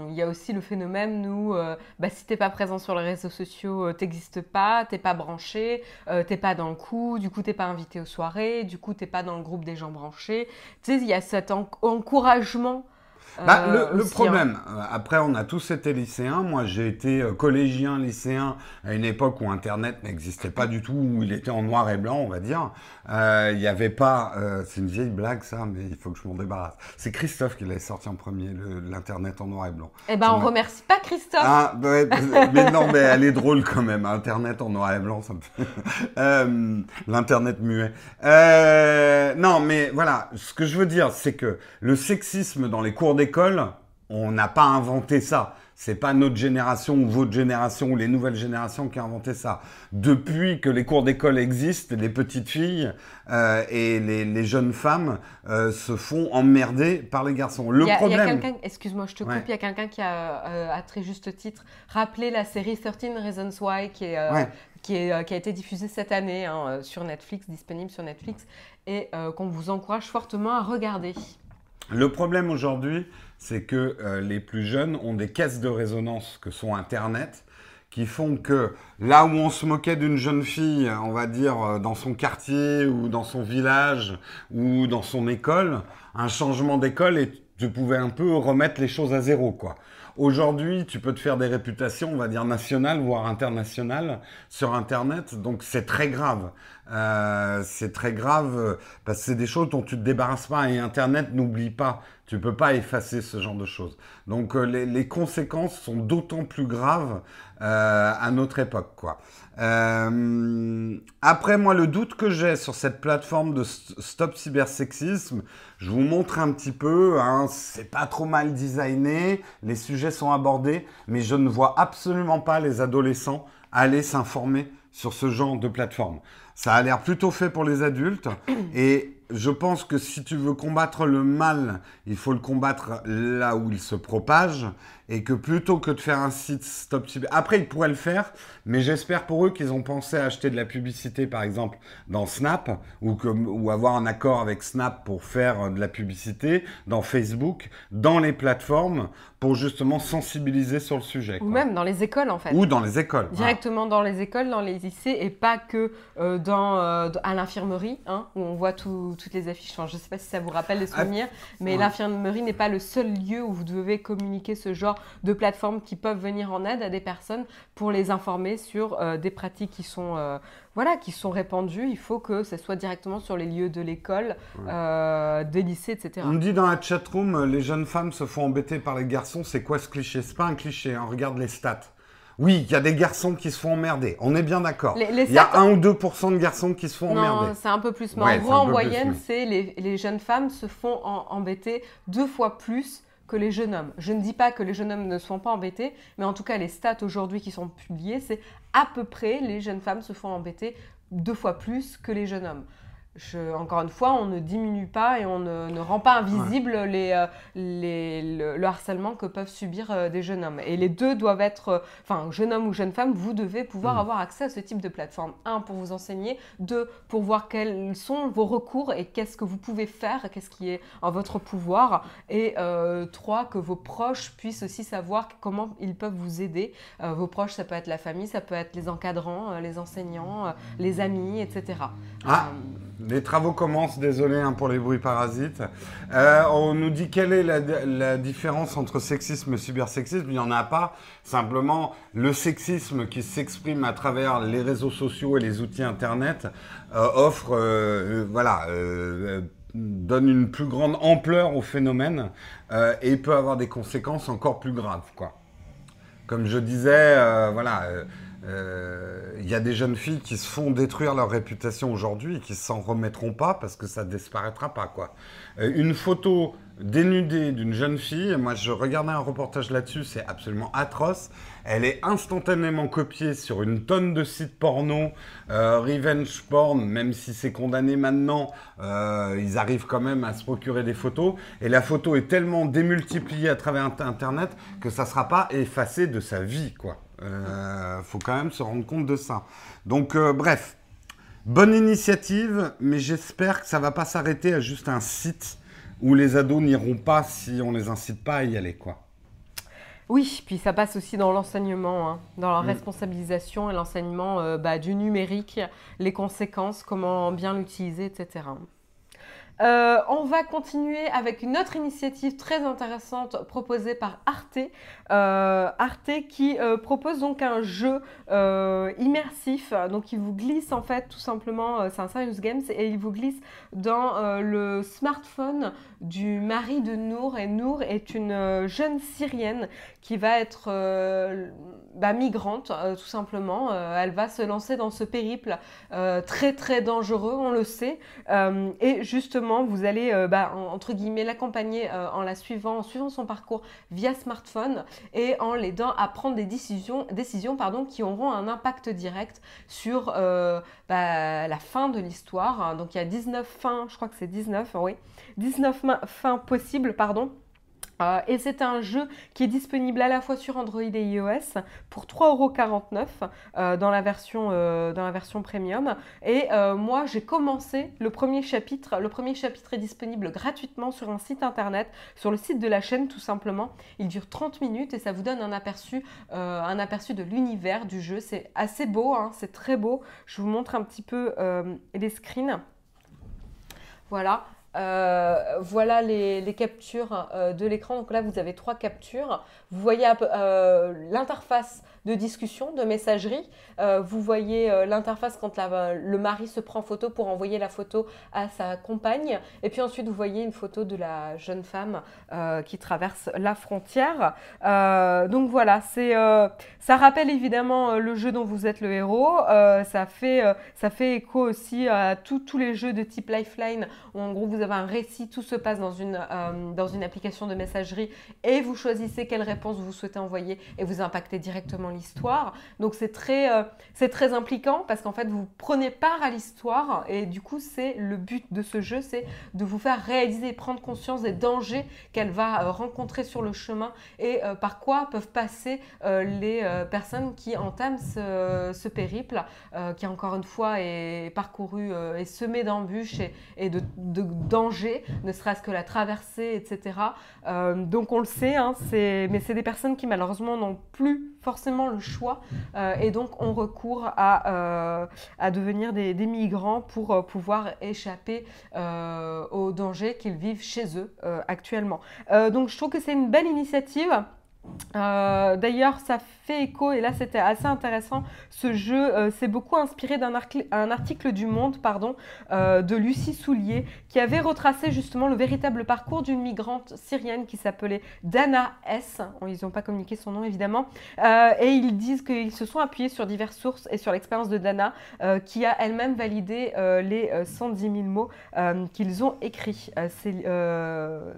Il y a aussi le phénomène nous, euh, bah, si t'es pas présent sur les réseaux sociaux, euh, t'existes pas, t'es pas branché, t'es pas dans le coup, du coup t'es pas invité aux soirées, du coup t'es pas dans le groupe des gens branchés. Tu sais, il y a cet encouragement bah, le, le, hein. problème, euh, après, on a tous été lycéens. Moi, j'ai été euh, collégien, lycéen à une époque où Internet n'existait pas du tout, où il était en noir et blanc, on va dire. Euh, il n'y avait pas. c'est une vieille blague, ça, mais il faut que je m'en débarrasse. C'est Christophe qui l'avait sorti en premier, l'Internet en noir et blanc. Eh ben, on remercie pas Christophe. Ah, mais non, mais elle est drôle quand même. Internet en noir et blanc, ça me fait. L'Internet muet. non, mais voilà. Ce que je veux dire, c'est que le sexisme dans les cours d'école, on n'a pas inventé ça. C'est pas notre génération ou votre génération ou les nouvelles générations qui ont inventé ça. Depuis que les cours d'école existent, les petites filles euh, et les, jeunes femmes euh, se font emmerder par les garçons. Le problème. Excuse-moi, je te coupe. Il y a quelqu'un qui a, euh, à très juste titre, rappelé la série 13 Reasons Why qui est, qui, est, qui, a été diffusée cette année hein, sur Netflix, disponible sur Netflix, et qu'on vous encourage fortement à regarder. Le problème aujourd'hui, c'est que euh, les plus jeunes ont des caisses de résonance que sont Internet, qui font que là où on se moquait d'une jeune fille, on va dire euh, dans son quartier ou dans son village ou dans son école, un changement d'école et tu pouvais un peu remettre les choses à zéro, quoi. Aujourd'hui, tu peux te faire des réputations, on va dire nationales, voire internationales, sur Internet. Donc c'est très grave. Euh, c'est très grave parce que c'est des choses dont tu te débarrasses pas. Et Internet n'oublie pas. Tu peux pas effacer ce genre de choses. Donc euh, les, conséquences sont d'autant plus graves euh, à notre époque. Euh, après, moi, le doute que j'ai sur cette plateforme de Stop Cybersexisme, je vous montre un petit peu. Hein, c'est pas trop mal designé, les sujets sont abordés, mais je ne vois absolument pas les adolescents aller s'informer sur ce genre de plateforme. Ça a l'air plutôt fait pour les adultes. Et je pense que si tu veux combattre le mal, il faut le combattre là où il se propage et que plutôt que de faire un site stop après ils pourraient le faire, mais j'espère pour eux qu'ils ont pensé à acheter de la publicité par exemple dans Snap ou, ou avoir un accord avec Snap pour faire de la publicité dans Facebook, dans les plateformes pour justement sensibiliser sur le sujet. Ou même dans les écoles en fait. Ou dans les écoles. Directement dans les écoles, dans les lycées et pas que euh, dans, euh, à l'infirmerie hein, où on voit toutes les affiches. je ne sais pas si ça vous rappelle les ah, souvenirs, mais l'infirmerie n'est pas le seul lieu où vous devez communiquer ce genre de plateformes qui peuvent venir en aide à des personnes pour les informer sur euh, des pratiques qui sont, euh, voilà, qui sont répandues. Il faut que ce soit directement sur les lieux de l'école, euh, des lycées, etc. On dit dans la chatroom, les jeunes femmes se font embêter par les garçons. C'est quoi ce cliché? C'est pas un cliché, on hein. regarde les stats. Oui, il y a des garçons qui se font emmerder. On est bien d'accord. Il y a 1 ou 2% de garçons qui se font emmerder. Non, c'est un peu plus. Mais en gros, en moyenne, c'est les, les, jeunes femmes se font embêter deux fois plus que les jeunes hommes. Je ne dis pas que les jeunes hommes ne se font pas embêter, mais en tout cas, les stats aujourd'hui qui sont publiées, c'est à peu près les jeunes femmes se font embêter deux fois plus que les jeunes hommes encore une fois, on ne diminue pas et on ne, rend pas invisible les, euh, le, harcèlement que peuvent subir euh, des jeunes hommes. Et les deux doivent être, euh, enfin, jeune homme ou jeune femme, vous devez pouvoir mm. avoir accès à ce type de plateforme. Un, pour vous enseigner. Deux, pour voir quels sont vos recours et qu'est-ce que vous pouvez faire, qu'est-ce qui est en votre pouvoir. Et trois, que vos proches puissent aussi savoir comment ils peuvent vous aider. vos proches, ça peut être la famille, ça peut être les encadrants, les enseignants, les amis, etc. Ah. Les travaux commencent, désolé hein, pour les bruits parasites. Euh, on nous dit quelle est la, différence entre sexisme et cybersexisme. Il n'y en a pas. Simplement, le sexisme qui s'exprime à travers les réseaux sociaux et les outils Internet euh, offre, euh, voilà, donne une plus grande ampleur au phénomène et peut avoir des conséquences encore plus graves. Comme je disais, voilà il euh, y a des jeunes filles qui se font détruire leur réputation aujourd'hui et qui s'en remettront pas parce que ça disparaîtra pas quoi. Euh, une photo dénudée d'une jeune fille, moi je regardais un reportage là-dessus, c'est absolument atroce. Elle est instantanément copiée sur une tonne de sites porno, euh, revenge porn, même si c'est condamné maintenant, ils arrivent quand même à se procurer des photos. Et la photo est tellement démultipliée à travers Internet que ça sera pas effacé de sa vie quoi. Il euh, faut quand même se rendre compte de ça. Donc, euh, bref, bonne initiative, mais j'espère que ça va pas s'arrêter à juste un site où les ados n'iront pas si on les incite pas à y aller, quoi. Oui, puis ça passe aussi dans l'enseignement, hein, dans la mm. responsabilisation et l'enseignement euh, bah, du numérique, les conséquences, comment bien l'utiliser, etc. Euh, on va continuer avec une autre initiative très intéressante proposée par Arte. Euh, Arte qui euh, propose donc un jeu immersif. Donc il vous glisse en fait tout simplement, c'est un serious games et il vous glisse dans le smartphone du mari de Nour. Et Nour est une jeune Syrienne qui va être bah, migrante tout simplement. elle va se lancer dans ce périple très très dangereux, on le sait. et justement vous allez, euh, bah, entre guillemets, l'accompagner en la suivant, en suivant son parcours via smartphone et en l'aidant à prendre des décisions, décisions qui auront un impact direct sur bah, la fin de l'histoire. Donc il y a 19 fins, je crois que c'est 19, oui, 19 fins possibles, pardon. Euh, et c'est un jeu qui est disponible à la fois sur Android et iOS pour 3,49€ euh, dans, la version, euh, dans la version premium. Et moi, j'ai commencé le premier chapitre. Le premier chapitre est disponible gratuitement sur un site internet, sur le site de la chaîne tout simplement. Il dure 30 minutes et ça vous donne un aperçu, un aperçu de l'univers du jeu. C'est assez beau, hein, c'est très beau. Je vous montre un petit peu les screens. Voilà, euh, voilà les, captures euh, de l'écran. Donc là, vous avez trois captures. Vous voyez euh, l'interface de discussion, de messagerie. vous voyez l'interface quand le mari se prend photo pour envoyer la photo à sa compagne. Et puis ensuite, vous voyez une photo de la jeune femme qui traverse la frontière. donc voilà, c'est, ça rappelle évidemment le jeu dont vous êtes le héros. ça, fait, ça fait écho aussi à tous les jeux de type Lifeline où en gros vous avez un récit, tout se passe dans une, euh, dans une application de messagerie et vous choisissez quelle réponse vous souhaitez envoyer et vous impactez directement l'histoire. Donc c'est très, euh, très impliquant parce qu'en fait vous prenez part à l'histoire et du coup c'est le but de ce jeu, c'est de vous faire réaliser prendre conscience des dangers qu'elle va euh, rencontrer sur le chemin et par quoi peuvent passer les personnes qui entament ce, ce périple qui encore une fois est parcouru et semé d'embûches et, de danger, ne serait-ce que la traversée, etc. Euh, donc on le sait, hein, mais c'est des personnes qui malheureusement n'ont plus forcément le choix euh, et donc on recourt à, euh, à devenir des, migrants pour pouvoir échapper aux dangers qu'ils vivent chez eux actuellement. donc je trouve que c'est une belle initiative. Euh, d'ailleurs, ça fait écho, et là c'était assez intéressant, ce jeu euh, s'est beaucoup inspiré d'un article du Monde pardon, euh, de Lucie Soulier, qui avait retracé justement le véritable parcours d'une migrante syrienne qui s'appelait Dana S. Ils n'ont pas communiqué son nom évidemment. et ils disent qu'ils se sont appuyés sur diverses sources et sur l'expérience de Dana, qui a elle-même validé les 110 000 mots qu'ils ont écrits. C'est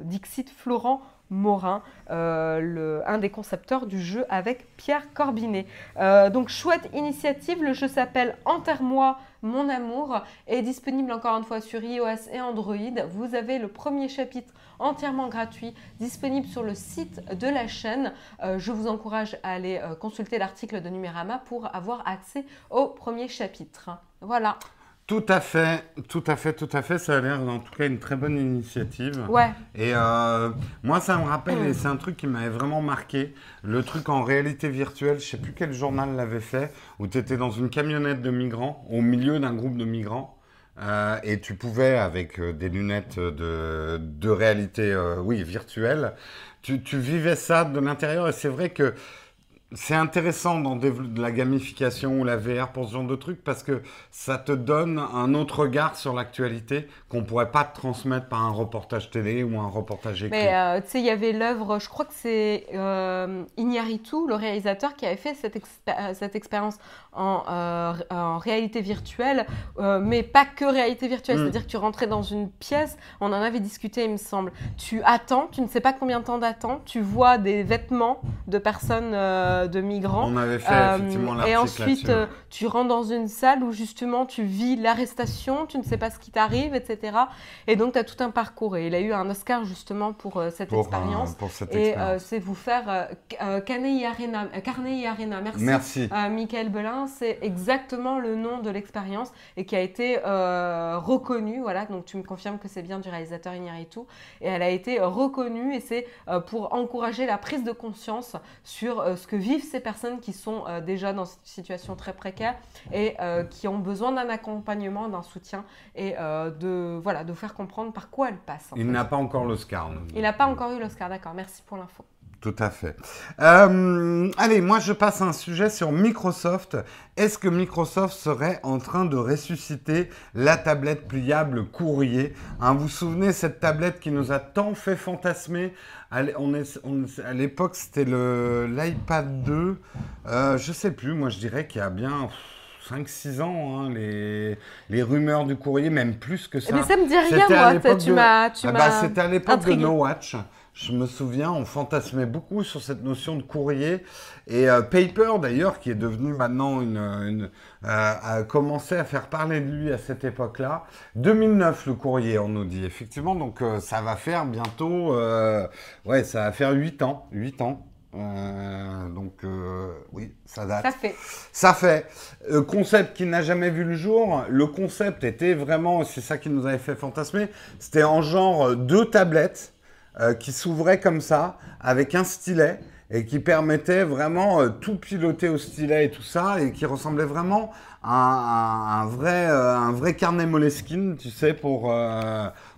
Dixit Florent Morin, euh, un des concepteurs du jeu avec Pierre Corbinet. Euh, donc chouette initiative, le jeu s'appelle Enterre-moi mon amour, est disponible encore une fois sur iOS et Android. Vous avez le premier chapitre entièrement gratuit disponible sur le site de la chaîne. Euh, je vous encourage à aller consulter l'article de Numérama pour avoir accès au premier chapitre. Voilà. Tout à fait, tout à fait, tout à fait. Ça a l'air en tout cas une très bonne initiative. Ouais. Et euh, moi, ça me rappelle, et c'est un truc qui m'avait vraiment marqué, le truc en réalité virtuelle, je sais plus quel journal l'avait fait, où tu étais dans une camionnette de migrants, au milieu d'un groupe de migrants. Euh, et tu pouvais, avec euh, des lunettes de, de réalité, oui, virtuelle, tu, tu, vivais ça de l'intérieur. Et c'est vrai que c'est intéressant dans de la gamification ou la VR pour ce genre de truc parce que ça te donne un autre regard sur l'actualité qu'on pourrait pas te transmettre par un reportage télé ou un reportage écrit. Mais euh, tu sais, il y avait l'œuvre, je crois que c'est euh, Iñárritu, le réalisateur, qui avait fait cette, euh, cette expérience en, euh, en, réalité virtuelle, mais pas que réalité virtuelle, mm. c'est-à-dire que tu rentrais dans une pièce, on en avait discuté, il me semble. Tu attends, tu ne sais pas combien de temps d'attente, tu vois des vêtements de personnes de migrants. On avait fait euh, effectivement Et ensuite, euh, tu rentres dans une salle où justement tu vis l'arrestation, tu ne sais pas ce qui t'arrive, etc. Et donc, tu as tout un parcours. Et il a eu un Oscar justement pour euh, cette expérience. pour cette et c'est vous faire Carney Arena. Arena. Merci. Merci. Michael Belin, c'est exactement le nom de l'expérience et qui a été reconnu. Voilà, donc tu me confirmes que c'est bien du réalisateur Iñárritu. Et elle a été reconnue et c'est pour encourager la prise de conscience sur ce que vit ces personnes qui sont euh, déjà dans une situation très précaire et euh, qui ont besoin d'un accompagnement, d'un soutien et euh, de, voilà, de faire comprendre par quoi elles passent. Il n'a pas encore l'Oscar. Il n'a pas encore eu l'Oscar, d'accord. Merci pour l'info. Tout à fait. allez, moi je passe à un sujet sur Microsoft. Est-ce que Microsoft serait en train de ressusciter la tablette pliable courrier? Hein, Vous vous souvenez cette tablette qui nous a tant fait fantasmer à l'époque, c'était l'iPad 2. Euh, je sais plus, moi je dirais qu'il y a bien 5-6 ans, hein, les, les rumeurs du courrier, même plus que ça. Mais ça me dit rien, moi. Tu m'as. Ah bah, C'était à l'époque de No Watch. Je me souviens, on fantasmait beaucoup sur cette notion de courrier. Et euh, Paper, d'ailleurs, qui est devenu maintenant une, une euh, a commencé à faire parler de lui à cette époque-là. 2009, le courrier, on nous dit. Effectivement, donc euh, ça va faire bientôt, ouais, ça va faire 8 ans. 8 ans. donc oui, ça date. Ça fait. Ça fait. concept qui n'a jamais vu le jour. Le concept était vraiment, c'est ça qui nous avait fait fantasmer. C'était en genre deux tablettes euh, qui s'ouvrait comme ça, avec un stylet, et qui permettait vraiment euh, tout piloter au stylet et tout ça, et qui ressemblait vraiment à, un, vrai, euh, un vrai carnet Moleskine, tu sais, pour,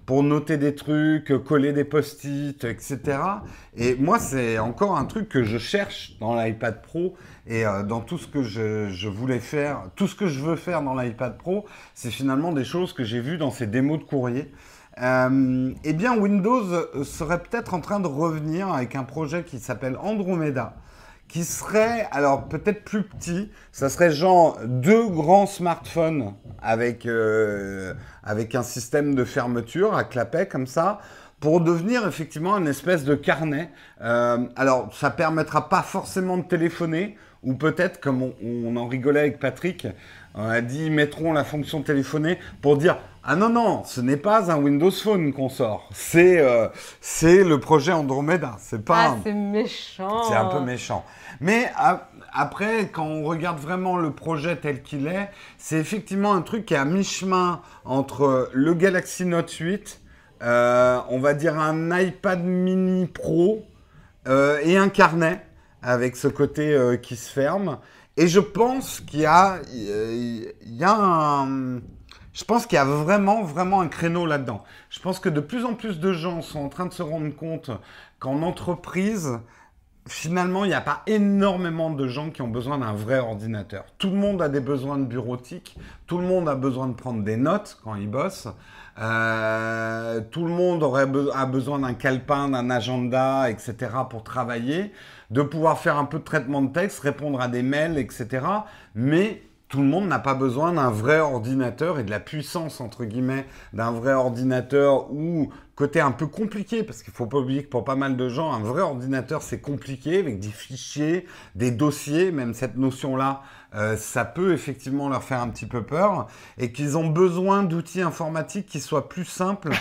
pour noter des trucs, coller des post-it, etc. Et moi, c'est encore un truc que je cherche dans l'iPad Pro et dans tout ce que je, je, voulais faire, tout ce que je veux faire dans l'iPad Pro, c'est finalement des choses que j'ai vues dans ces démos de courrier. Euh, eh bien, Windows serait peut-être en train de revenir avec un projet qui s'appelle Andromeda, qui serait, alors peut-être plus petit, ça serait genre deux grands smartphones avec, euh, avec un système de fermeture à clapet comme ça, pour devenir effectivement une espèce de carnet. Euh, alors, ça permettra pas forcément de téléphoner, ou peut-être, comme on, on, en rigolait avec Patrick, on a dit, ils mettront la fonction téléphoner pour dire ah non, non, ce n'est pas un Windows Phone qu'on sort. C'est euh, le projet Andromeda. C'est pas. Ah, c'est méchant. C'est un peu méchant. Mais après, quand on regarde vraiment le projet tel qu'il est, c'est effectivement un truc qui est à mi-chemin entre le Galaxy Note 8, euh, on va dire un iPad mini Pro euh, et un carnet avec ce côté qui se ferme. Et je pense qu'il y a, il y a un je pense qu'il y a vraiment, vraiment un créneau là-dedans. Je pense que de plus en plus de gens sont en train de se rendre compte qu'en entreprise, finalement, il n'y a pas énormément de gens qui ont besoin d'un vrai ordinateur. Tout le monde a des besoins de bureautique, tout le monde a besoin de prendre des notes quand il bosse, euh, tout le monde aurait a besoin d'un calepin, d'un agenda, etc. pour travailler, de pouvoir faire un peu de traitement de texte, répondre à des mails, etc. Mais tout le monde n'a pas besoin d'un vrai ordinateur et de la puissance, entre guillemets, d'un vrai ordinateur ou côté un peu compliqué, parce qu'il faut pas oublier que pour pas mal de gens, un vrai ordinateur, c'est compliqué, avec des fichiers, des dossiers, même cette notion-là, euh, ça peut effectivement leur faire un petit peu peur, et qu'ils ont besoin d'outils informatiques qui soient plus simples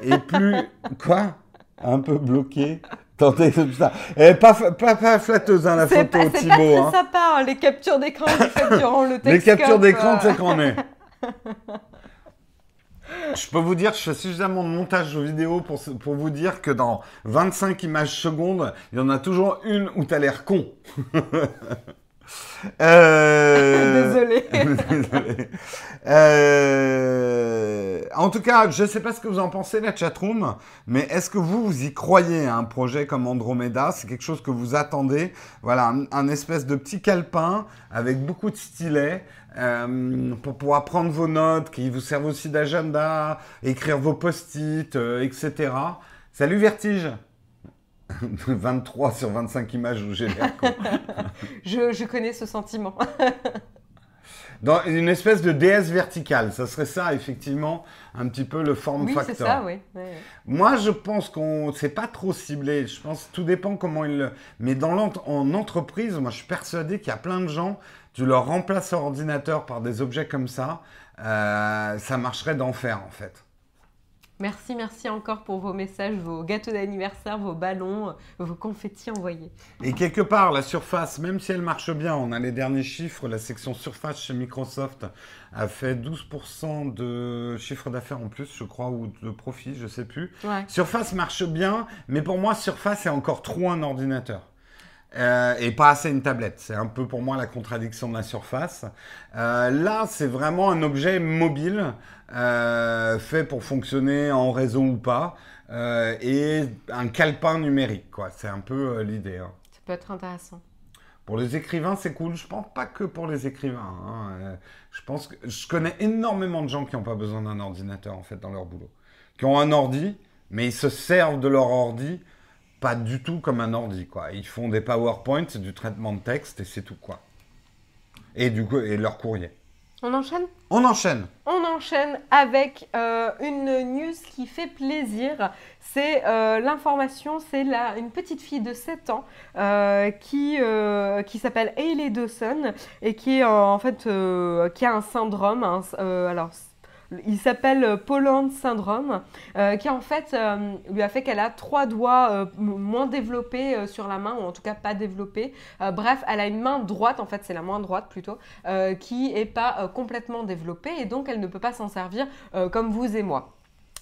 et plus... Quoi? Un peu bloqué Tentez comme ça. Et pas, pas, pas flatteuse, hein, la photo, pas. C'est pas très sympa, hein, les captures d'écran que vous faites durant le texte. Les captures d'écran, c'est qu'on est. Je peux vous dire, je fais suffisamment de montage vidéo pour, pour vous dire que dans 25 images secondes, il y en a toujours une où tu as l'air con. Euh, Désolé. Euh, en tout cas, je ne sais pas ce que vous en pensez, la chatroom, mais est-ce que vous, vous y croyez à un projet comme Andromeda? C'est quelque chose que vous attendez Voilà, un, espèce de petit calepin avec beaucoup de stylets euh, pour pouvoir prendre vos notes, qui vous servent aussi d'agenda, écrire vos post-it, etc. Salut Vertige 23 sur 25 images où j'ai l'air je, je, connais ce sentiment. Dans une espèce de déesse verticale, ça serait ça effectivement un petit peu le form oui, factor. c'est ça, oui. Moi, je pense qu'on c'est pas trop ciblé. Je pense que tout dépend comment il le. Mais dans en entreprise, moi, je suis persuadé qu'il y a plein de gens. Tu leur remplaces leur ordinateur par des objets comme ça, euh, ça marcherait d'enfer en fait. Merci, merci encore pour vos messages, vos gâteaux d'anniversaire, vos ballons, vos confettis envoyés. Et quelque part, la surface, même si elle marche bien, on a les derniers chiffres, la section surface chez Microsoft a fait 12% de chiffre d'affaires en plus, je crois, ou de profit, je ne sais plus. Surface marche bien, mais pour moi, Surface est encore trop un ordinateur. Euh, et pas assez une tablette. C'est un peu pour moi la contradiction de la surface. Euh, là, c'est vraiment un objet mobile euh, fait pour fonctionner en réseau ou pas et un calepin numérique. quoi. C'est un peu l'idée. Hein. Ça peut être intéressant. Pour les écrivains, c'est cool. Je pense pas que pour les écrivains. Hein. Je pense que je connais énormément de gens qui n'ont pas besoin d'un ordinateur en fait dans leur boulot, qui ont un ordi, mais ils se servent de leur ordi pas du tout comme un ordi, quoi. Ils font des PowerPoint, du traitement de texte et c'est tout, quoi. Et du coup, et leur courrier. On enchaîne? On enchaîne. On enchaîne avec euh, une news qui fait plaisir. C'est euh, l'information, c'est une petite fille de 7 ans euh, qui, qui s'appelle Hailey Dawson et qui, en fait, qui a un syndrome. alors, il s'appelle euh, Poland syndrome, euh, qui en fait euh, lui a fait qu'elle a trois doigts moins développés sur la main, ou en tout cas pas développés. bref, elle a une main droite, en fait c'est la main droite plutôt, qui n'est pas complètement développée et donc elle ne peut pas s'en servir comme vous et moi.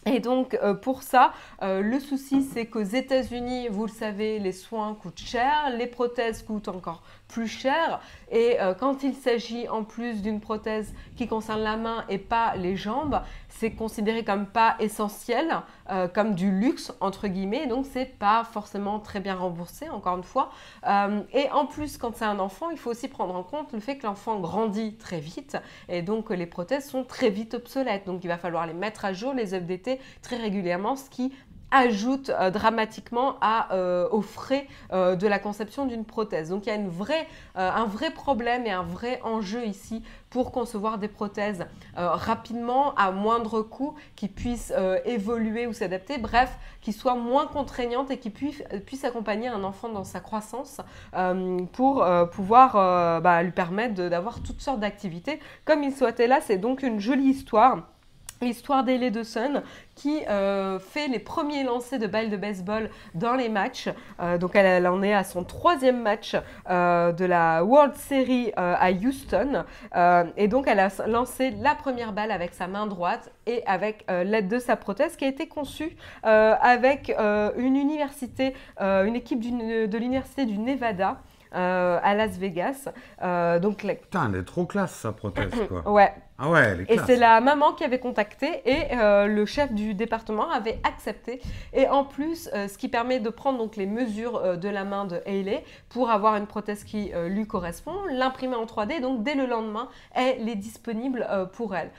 Et donc pour ça, le souci c'est qu'aux États-Unis, vous le savez, les soins coûtent cher, les prothèses coûtent encore plus cher. Et euh, quand il s'agit en plus d'une prothèse qui concerne la main et pas les jambes, c'est considéré comme pas essentiel, euh, comme du luxe entre guillemets. Donc c'est pas forcément très bien remboursé, encore une fois. Euh, et en plus, quand c'est un enfant, il faut aussi prendre en compte le fait que l'enfant grandit très vite et donc les prothèses sont très vite obsolètes. Donc il va falloir les mettre à jour, les updater très régulièrement, ce qui ajoute euh, dramatiquement euh, aux frais euh, de la conception d'une prothèse. Donc il y a un vrai problème et un vrai enjeu ici pour concevoir des prothèses rapidement, à moindre coût, qui puissent évoluer ou s'adapter, bref, qui soient moins contraignantes et qui puissent, puissent accompagner un enfant dans sa croissance pour pouvoir bah, lui permettre d'avoir toutes sortes d'activités comme il souhaitait là. C'est donc une jolie histoire L'histoire d'Ele Dawson qui euh, fait les premiers lancers de balles de baseball dans les matchs. Euh, donc elle, en est à son troisième match euh, de la World Series à Houston. et donc elle a lancé la première balle avec sa main droite et avec l'aide de sa prothèse qui a été conçue avec une université, une équipe de l'université du Nevada. à Las Vegas. donc, Putain, elle est trop classe sa prothèse quoi. ouais, ah ouais, Et c'est la maman qui avait contacté et euh, le chef du département avait accepté. Et en plus, euh, ce qui permet de prendre donc les mesures euh, de la main de Hayley pour avoir une prothèse qui lui correspond, l'imprimer en 3D. Donc dès le lendemain, elle est disponible pour elle.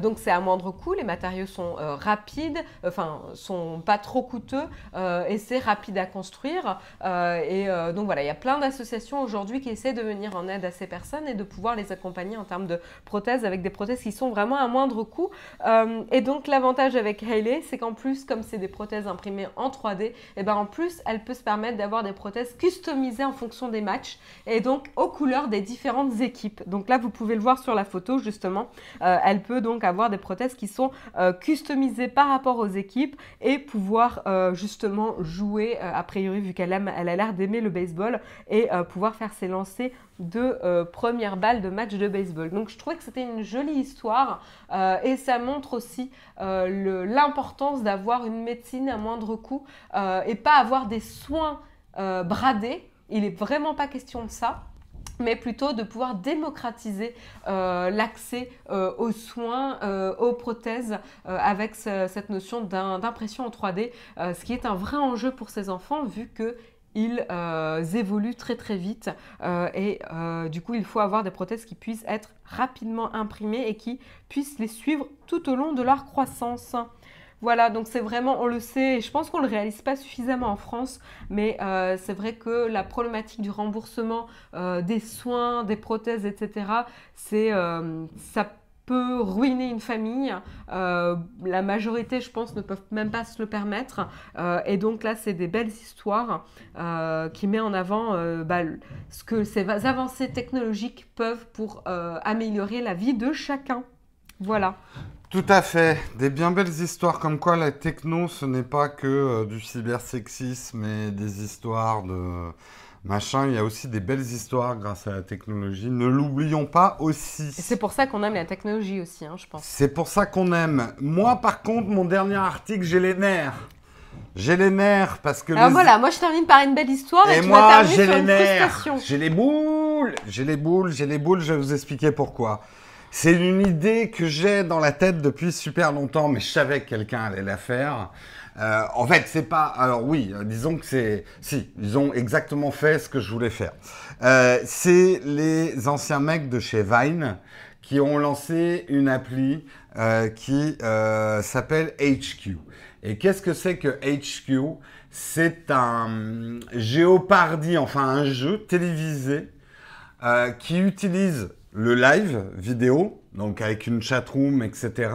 donc c'est à moindre coût, les matériaux sont rapides, enfin sont pas trop coûteux et c'est rapide à construire. et donc voilà, il y a plein d'associations aujourd'hui qui essaient de venir en aide à ces personnes et de pouvoir les accompagner en termes de prothèses avec des prothèses prothèses qui sont vraiment à moindre coût. Euh, et donc l'avantage avec Hayley, c'est qu'en plus, comme c'est des prothèses imprimées en 3D, et eh ben en plus, elle peut se permettre d'avoir des prothèses customisées en fonction des matchs et donc aux couleurs des différentes équipes. Donc là, vous pouvez le voir sur la photo justement. Euh, elle peut donc avoir des prothèses qui sont euh, customisées par rapport aux équipes et pouvoir justement jouer, a priori, vu qu'elle elle a l'air d'aimer le baseball, et pouvoir faire ses lancers de euh, première balle de match de baseball. Donc je trouvais que c'était une jolie histoire euh, et ça montre aussi euh, l'importance d'avoir une médecine à moindre coût et pas avoir des soins bradés. Il n'est vraiment pas question de ça mais plutôt de pouvoir démocratiser l'accès aux soins, aux prothèses, avec cette notion d'impression en 3D, ce qui est un vrai enjeu pour ces enfants, vu que ils euh, évoluent très très vite euh, et euh, du coup il faut avoir des prothèses qui puissent être rapidement imprimées et qui puissent les suivre tout au long de leur croissance. Voilà, donc c'est vraiment, on le sait, je pense qu'on ne le réalise pas suffisamment en France, mais c'est vrai que la problématique du remboursement des soins, des prothèses, etc., c'est, ça ruiner une famille. Euh, la majorité, je pense, ne peuvent même pas se le permettre. Euh, et donc là, c'est des belles histoires euh, qui met en avant bah, ce que ces avancées technologiques peuvent pour améliorer la vie de chacun. Voilà. Tout à fait. Des bien belles histoires comme quoi la techno, ce n'est pas que du cybersexisme et des histoires de machin. Il y a aussi des belles histoires grâce à la technologie. Ne l'oublions pas aussi. c'est pour ça qu'on aime la technologie aussi, hein, je pense. C'est pour ça qu'on aime. Moi, par contre, mon dernier article, j'ai les nerfs. J'ai les nerfs parce que. Alors voilà, moi je termine par une belle histoire et, moi, j'ai les nerfs. J'ai les boules, j'ai les boules, j'ai les boules. Je vais vous expliquer pourquoi. C'est une idée que j'ai dans la tête depuis super longtemps, mais je savais que quelqu'un allait la faire. Euh, en fait, c'est pas. Alors oui, euh, disons que c'est. Si, ils ont exactement fait ce que je voulais faire. Euh, c'est les anciens mecs de chez Vine qui ont lancé une appli qui s'appelle HQ. Et qu'est-ce que c'est que HQ C'est un Géopardy, enfin un jeu télévisé qui utilise le live vidéo, donc avec une chatroom, etc.,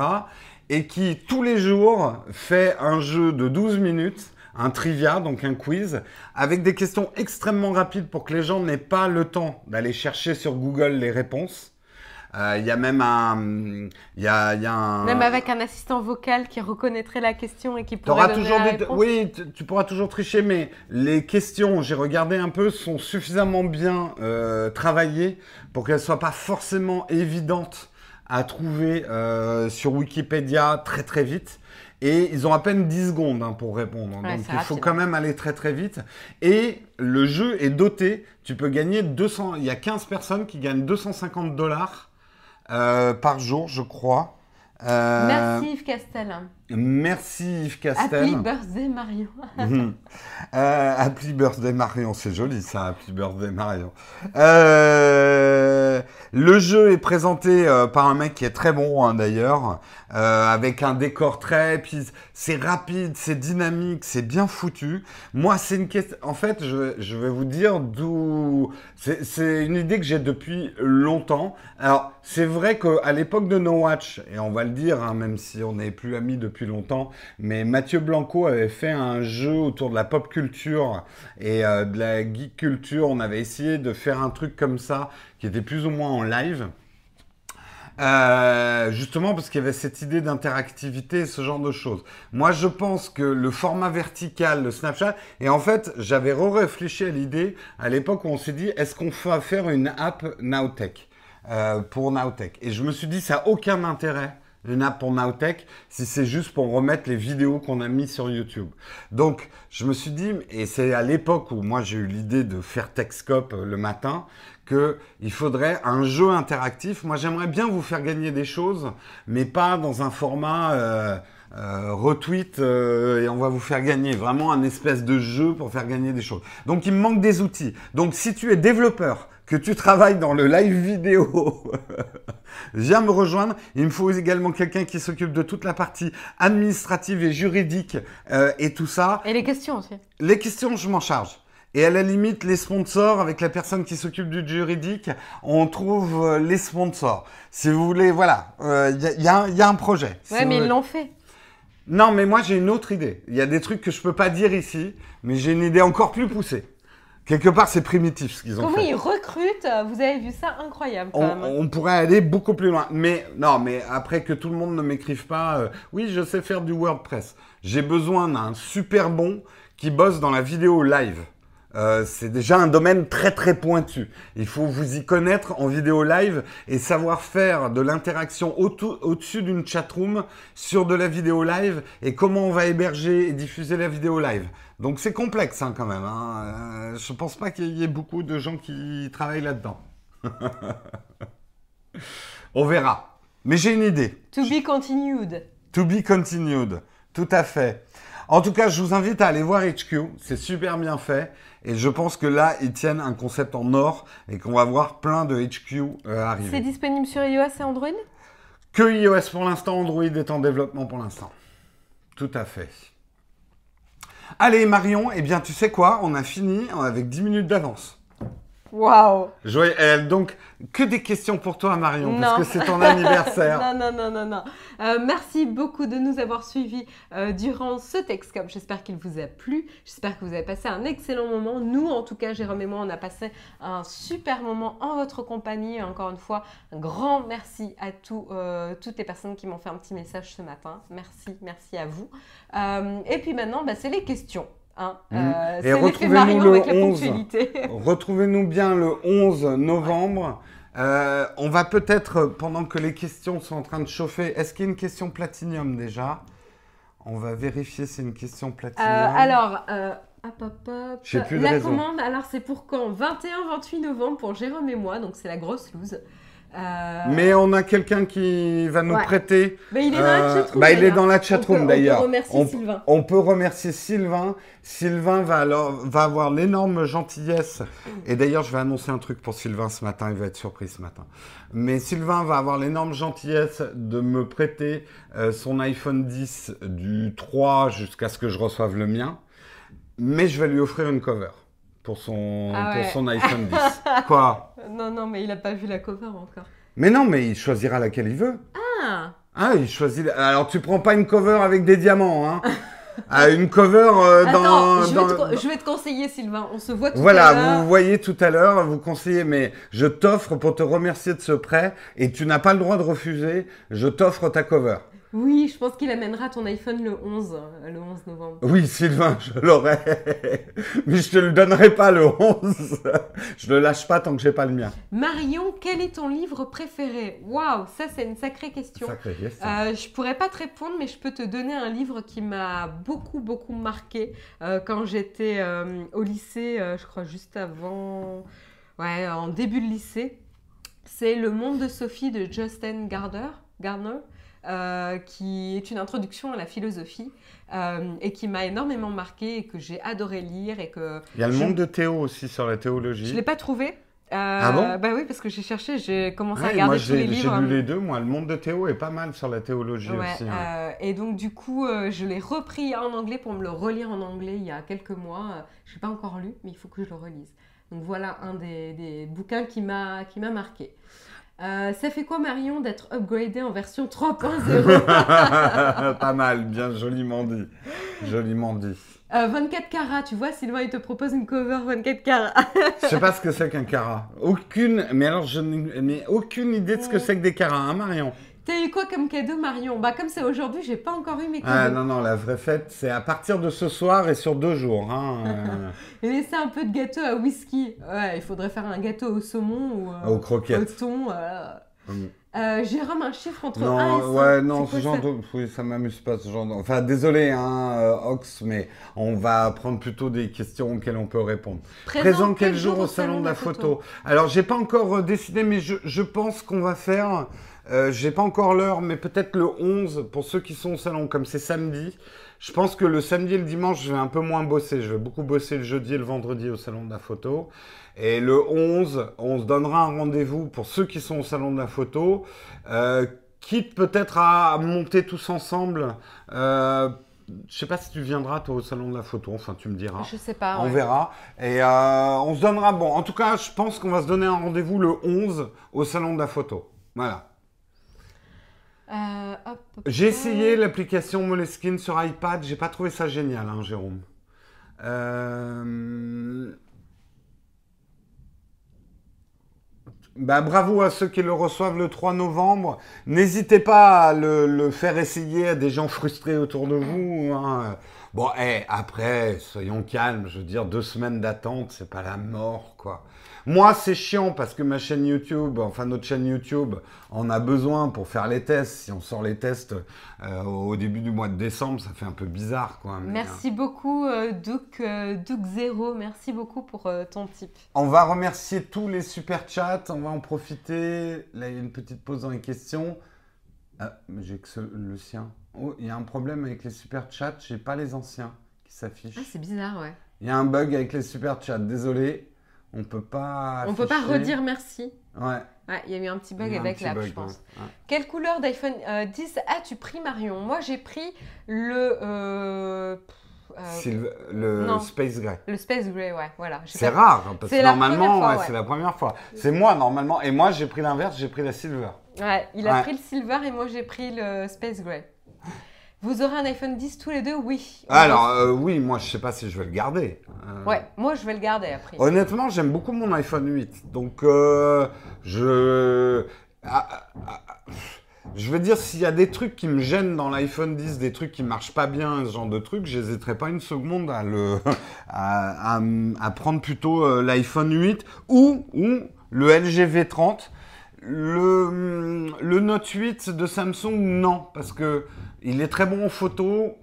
et qui tous les jours fait un jeu de 12 minutes, un trivia, donc un quiz, avec des questions extrêmement rapides pour que les gens n'aient pas le temps d'aller chercher sur Google les réponses. Euh, Il y a même un, il y a, y a un, Même avec un assistant vocal qui reconnaîtrait la question et qui pourrait donner toujours la des... réponse. Oui, tu- tu pourras toujours tricher, mais les questions, j'ai regardé un peu, sont suffisamment bien euh, travaillées pour qu'elles soient pas forcément évidentes à trouver euh, sur Wikipédia très très vite. Et ils ont à peine 10 secondes hein, pour répondre. Ouais, Donc il faut rapide. quand même aller très très vite. Et le jeu est doté, tu peux gagner 200... Il y a 15 personnes qui gagnent 250 dollars euh, par jour, je crois. Euh, Merci Yves Castel. Merci Yves Castel. Happy birthday Marion. Mhm. Euh, Happy Birthday Marion, c'est joli ça, Happy Birthday Marion. Euh, le jeu est présenté euh, par un mec qui est très bon hein, d'ailleurs, euh, avec un décor très, puis c'est rapide, c'est dynamique, c'est bien foutu. Moi, c'est une question. En fait, je, je vais vous dire d'où. C'est c'est une idée que j'ai depuis longtemps. Alors, c'est vrai qu'à l'époque de No Watch, et on va le dire, hein, même si on n'est plus amis depuis longtemps, mais Mathieu Blanco avait fait un jeu autour de la pop culture et euh, de la geek culture. On avait essayé de faire un truc comme ça, qui était plus ou moins en live. Euh, justement parce qu'il y avait cette idée d'interactivité ce genre de choses. Moi, je pense que le format vertical, le Snapchat, et en fait, j'avais re-réfléchi à l'idée à l'époque où on s'est dit, est-ce qu'on va faire une app Nowtech euh, pour Nowtech? Et je me suis dit, ça n'a aucun intérêt une app pour Nowtech si c'est juste pour remettre les vidéos qu'on a mis sur YouTube. Donc, je me suis dit, et c'est à l'époque où moi j'ai eu l'idée de faire Techscope euh, le matin, que il faudrait un jeu interactif. Moi, j'aimerais bien vous faire gagner des choses, mais pas dans un format euh, euh, retweet euh, et on va vous faire gagner. Vraiment un espèce de jeu pour faire gagner des choses. Donc, il me manque des outils. Donc, si tu es développeur, que tu travailles dans le live vidéo, viens me rejoindre. Il me faut également quelqu'un qui s'occupe de toute la partie administrative et juridique euh, et tout ça. Et les questions aussi. Les questions, je m'en charge. Et à la limite, les sponsors, avec la personne qui s'occupe du juridique, on trouve euh, les sponsors. Si vous voulez, voilà, il y, a- y y a un projet. Si Ouais, vous mais ils l'ont fait. Non, mais moi j'ai une autre idée. Il y a des trucs que je peux pas dire ici, mais j'ai une idée encore plus poussée. Quelque part, c'est primitif ce qu'ils ont Comment fait. ils recrutent Vous avez vu ça Incroyable quand On, même. on pourrait aller beaucoup plus loin. Mais non, mais après que tout le monde ne m'écrive pas, euh, oui, je sais faire du WordPress. J'ai besoin d'un super bon qui bosse dans la vidéo live. Euh, c'est déjà un domaine très très pointu. Il faut vous y connaître en vidéo live et savoir faire de l'interaction au- au-dessus d'une chatroom sur de la vidéo live et comment on va héberger et diffuser la vidéo live. Donc c'est complexe hein, quand même. Hein. Euh, je pense pas qu'il y ait beaucoup de gens qui travaillent là-dedans. On verra. Mais j'ai une idée. To be continued. To be continued. Tout à fait. En tout cas, je vous invite à aller voir HQ. C'est super bien fait. Et je pense que là, ils tiennent un concept en or et qu'on va voir plein de HQ euh, C'est arriver. disponible sur iOS et Android? Que iOS pour l'instant, Android est en développement pour l'instant. Tout à fait. Allez, Marion, eh bien, tu sais quoi? On a fini avec 10 minutes d'avance. Waouh Joyeux- euh, donc, que des questions pour toi, Marion, Non. parce que c'est ton anniversaire. Non, non, non, non, non. Euh, merci beaucoup de nous avoir suivis euh, durant ce Texcom. J'espère qu'il vous a plu. J'espère que vous avez passé un excellent moment. Nous, en tout cas, Jérôme et moi, on a passé un super moment en votre compagnie. Encore une fois, un grand merci à toutes les personnes qui m'ont fait un petit message ce matin. Merci, merci à vous. Et puis maintenant, bah, c'est les questions. Hein. Mhm. Euh, Et retrouvez-nous Marion le avec la 11. ponctualité. Retrouvez-nous bien le 11 novembre. Euh, on va peut-être, pendant que les questions sont en train de chauffer, est-ce qu'il y a une question platinium déjà? On va vérifier si c'est une question Euh, platinium. alors, hop, hop, hop. Plus la raison. commande, alors c'est pour quand? 21-28 novembre pour Jérôme et moi, donc c'est la grosse loose. Euh, Mais on a quelqu'un qui va nous Ouais. prêter. il est dans euh, la chatroom. bah, il est d'ailleurs. dans la On peut- chatroom d'ailleurs. On peut remercier On- Sylvain. On peut remercier Sylvain. Sylvain va alors va avoir l'énorme gentillesse. Et d'ailleurs, je vais annoncer un truc pour Sylvain ce matin. Il va être surpris ce matin. Mais Sylvain va avoir l'énorme gentillesse de me prêter euh, son iPhone 10 du 3 jusqu'à ce que je reçoive le mien. Mais je vais lui offrir une cover pour son, Ah pour son iPhone 10. Quoi Non, non, mais il a pas vu la cover encore. Mais non, mais il choisira laquelle il veut. Ah Ah, il choisit. Alors, tu prends pas une cover avec des diamants, hein Ah, une cover euh, dans. Je, vais dans- te, co- je vais te conseiller, Sylvain. On se voit tout à Voilà, l'heure. vous voyez tout à l'heure, vous conseillez, mais je t'offre pour te remercier de ce prêt et tu n'as pas le droit de refuser. Je t'offre ta cover. Oui, je pense qu'il amènera ton iPhone le 11, euh, le 11 novembre. Oui, Sylvain, je l'aurai. Mais je te le donnerai pas le 11. Je le lâche pas tant que j'ai pas le mien. Marion, quel est ton livre préféré? Waouh, ça c'est une sacrée question. Sacré question. Euh, je pourrais pas te répondre, mais je peux te donner un livre qui m'a beaucoup, beaucoup marqué euh, quand j'étais euh, au lycée, je crois juste avant, ouais, en début de lycée. C'est Le Monde de Sophie de Justin Gardner, Gardner euh, qui est une introduction à la philosophie euh, et qui m'a énormément marqué et que j'ai adoré lire et que Il y a le je- monde de Théo aussi sur la théologie. je l'ai pas trouvé. Euh, Ah bon? Bah oui, parce que j'ai cherché, j'ai commencé à regarder moi, tous les j'ai j'ai livres. lu les deux. Moi, le monde de Théo est pas mal sur la théologie Ouais, aussi. hein. euh, et donc du coup, euh, je l'ai repris en anglais pour me le relire en anglais il y a quelques mois. Je l'ai pas encore lu, mais il faut que je le relise. Donc voilà un des, des bouquins qui m'a qui m'a marqué. Euh, ça fait quoi Marion d'être upgradé en version 3.0 pas mal, bien joliment dit. Joliment dit. Euh, 24 carats, tu vois, Sylvain il te propose une cover 24 carats. Je sais pas ce que c'est qu'un cara. Aucune, mais alors je n'ai aucune idée de ce que c'est que des caras, hein, Marion? T'as eu quoi comme cadeau Marion? Bah comme c'est aujourd'hui, j'ai pas encore eu mes cadeaux. Ah non, non, la vraie fête, c'est à partir de ce soir et sur deux jours. Hein, euh, Et laisser un peu de gâteau à whisky. Ouais, il faudrait faire un gâteau au saumon ou euh, aux au croquettes. thon. euh. Mm. Jérôme, un chiffre entre 1 et 5. Non, ouais, non, ce genre ça de... Oui, ça m'amuse pas, ce genre de... Enfin, désolé, hein, euh, Ox, mais on va prendre plutôt des questions auxquelles on peut répondre. Présent quel jour au salon de la photo? Alors, j'ai pas encore euh, décidé, mais je, je pense qu'on va faire... Euh, j'ai pas encore l'heure, mais peut-être le 11 pour ceux qui sont au salon, comme c'est samedi. Je pense que le samedi et le dimanche, je vais un peu moins bosser. Je vais beaucoup bosser le jeudi et le vendredi au salon de la photo. Et le 11, on se donnera un rendez-vous pour ceux qui sont au salon de la photo. Euh, quitte peut-être à monter tous ensemble. Euh, je sais pas si tu viendras toi au salon de la photo. Enfin, tu me diras. Je sais pas. On ouais. verra. Et euh, on se donnera. Bon, en tout cas, je pense qu'on va se donner un rendez-vous le 11 au salon de la photo. Voilà. Euh, hop, hop, J'ai essayé l'application Moleskine sur iPad. J'ai pas trouvé ça génial, hein, Jérôme. Euh... Bah, bravo à ceux qui le reçoivent le 3 novembre. N'hésitez pas à le, le faire essayer à des gens frustrés autour de vous. hein. Bon, eh, après, soyons calmes. Je veux dire, deux semaines d'attente, c'est pas la mort, quoi. Moi, c'est chiant parce que ma chaîne YouTube, enfin notre chaîne YouTube, en a besoin pour faire les tests. Si on sort les tests euh, au début du mois de décembre, ça fait un peu bizarre, quoi. Mais, Merci beaucoup, euh, Duke, euh, Duke Zero. Merci beaucoup pour euh, ton tip. On va remercier tous les super chats. On va en profiter. Là, il y a une petite pause dans les questions. Ah, mais j'ai que ce- le sien. Oh, il y a un problème avec les super chats. J'ai pas les anciens qui s'affichent. Ah, c'est bizarre, ouais. Il y a un bug avec les super chats. Désolé. On peut pas. On peut pas redire merci. Ouais. Ouais, il y a eu un petit bug avec l'app, je pense. ouais. Quelle couleur d'iPhone euh, 10 as-tu pris, Marion? Moi, j'ai pris le. euh, euh, le non. Space Gray. le Space Gray, ouais, voilà. C'est rare, parce que normalement, ouais, ouais. c'est la première fois. C'est moi, normalement. Et moi, j'ai pris l'inverse, j'ai pris la Silver. Ouais, il a pris le Silver et moi, j'ai pris le Space Gray. Vous aurez un iPhone 10 tous les deux Oui. Alors, euh, oui, moi, je sais pas si je vais le garder. Euh, Ouais, moi, je vais le garder après. Honnêtement, j'aime beaucoup mon iPhone 8. Donc, euh, je. ah, ah, ah, je veux dire, s'il y a des trucs qui me gênent dans l'iPhone 10, des trucs qui marchent pas bien, ce genre de trucs, j'hésiterai pas une seconde à le, à, à- à prendre plutôt l'iPhone 8 ou, ou le LG V30. Le, le Note 8 de Samsung, non, parce que il est très bon en photo,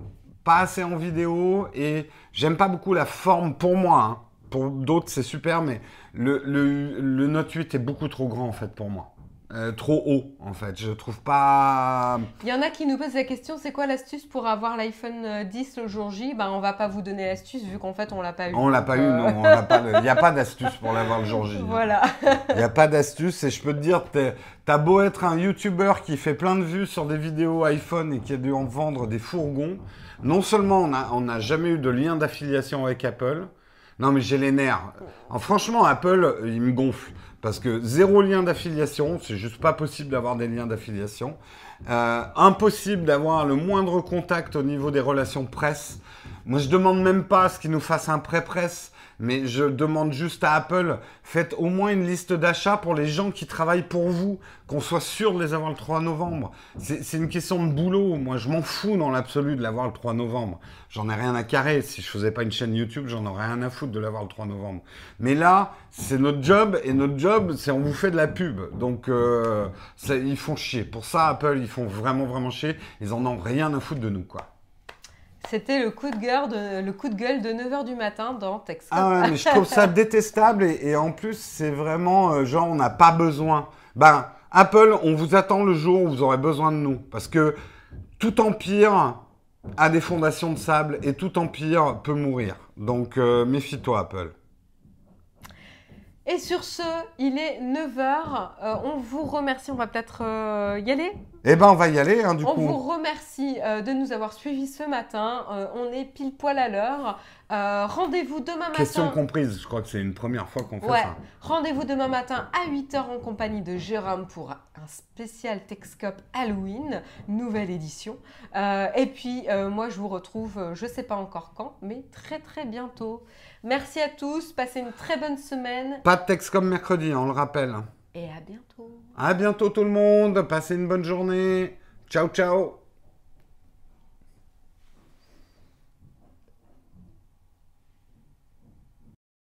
pas assez en vidéo, et j'aime pas beaucoup la forme pour moi. hein. Pour d'autres, c'est super, mais le, Note 8 est beaucoup trop grand en fait pour moi. Euh, trop haut en fait. Je trouve pas. Il y en a qui nous posent la question c'est quoi l'astuce pour avoir l'iPhone euh, 10 le jour J? Ben, on va pas vous donner l'astuce vu qu'en fait, on l'a pas eu. On l'a pas eu, Euh, non. on l'a pas. Il n'y a pas d'astuce pour l'avoir le jour J. hein. Voilà. Il n'y a pas d'astuce et je peux te dire, t'as beau être un YouTuber qui fait plein de vues sur des vidéos iPhone et qui a dû en vendre des fourgons. Non seulement on n'a on n'a jamais eu de lien d'affiliation avec Apple, Non, mais j'ai les nerfs. Franchement, Apple, il me gonfle. Parce que zéro lien d'affiliation, c'est juste pas possible d'avoir des liens d'affiliation. Euh, impossible d'avoir le moindre contact au niveau des relations presse. Moi, je demande même pas ce qu'ils nous fassent un pré-presse mais je demande juste à Apple, faites au moins une liste d'achats pour les gens qui travaillent pour vous, qu'on soit sûr de les avoir le 3 novembre. C'est une question de boulot. Moi, je m'en fous dans l'absolu de l'avoir le 3 novembre. J'en ai rien à carrer. Si je faisais pas une chaîne YouTube, j'en aurais rien à foutre de l'avoir le 3 novembre. Mais là, c'est notre job et notre job, c'est on vous fait de la pub. Donc, euh, ils font chier. Pour ça, Apple, ils font vraiment, vraiment chier. Ils en ont rien à foutre de nous, quoi. C'était le coup de gueule de, le coup de gueule de 9h du matin dans Texas. Ah ouais, mais je trouve ça détestable et, en plus, c'est vraiment euh, genre, on n'a pas besoin. Ben, Apple, on vous attend le jour où vous aurez besoin de nous. Parce que tout empire a des fondations de sable et tout empire peut mourir. Donc, euh, méfie-toi, Apple. Et sur ce, il est 9h. Euh, on vous remercie. On va peut-être y aller? Eh ben, on va y aller, hein, du on coup. On vous remercie euh, de nous avoir suivis ce matin. on est pile poil à l'heure. Rendez-vous demain matin. Question comprise. Je crois que c'est une première fois qu'on fait ça. Rendez-vous demain matin à 8h en compagnie de Jérôme pour un spécial Techscope Halloween, nouvelle édition. et puis, moi, je vous retrouve, je ne sais pas encore quand, mais très très bientôt. Merci à tous, passez une très bonne semaine. Pas de texte comme mercredi, on le rappelle. Et à bientôt. À bientôt tout le monde, passez une bonne journée. Ciao ciao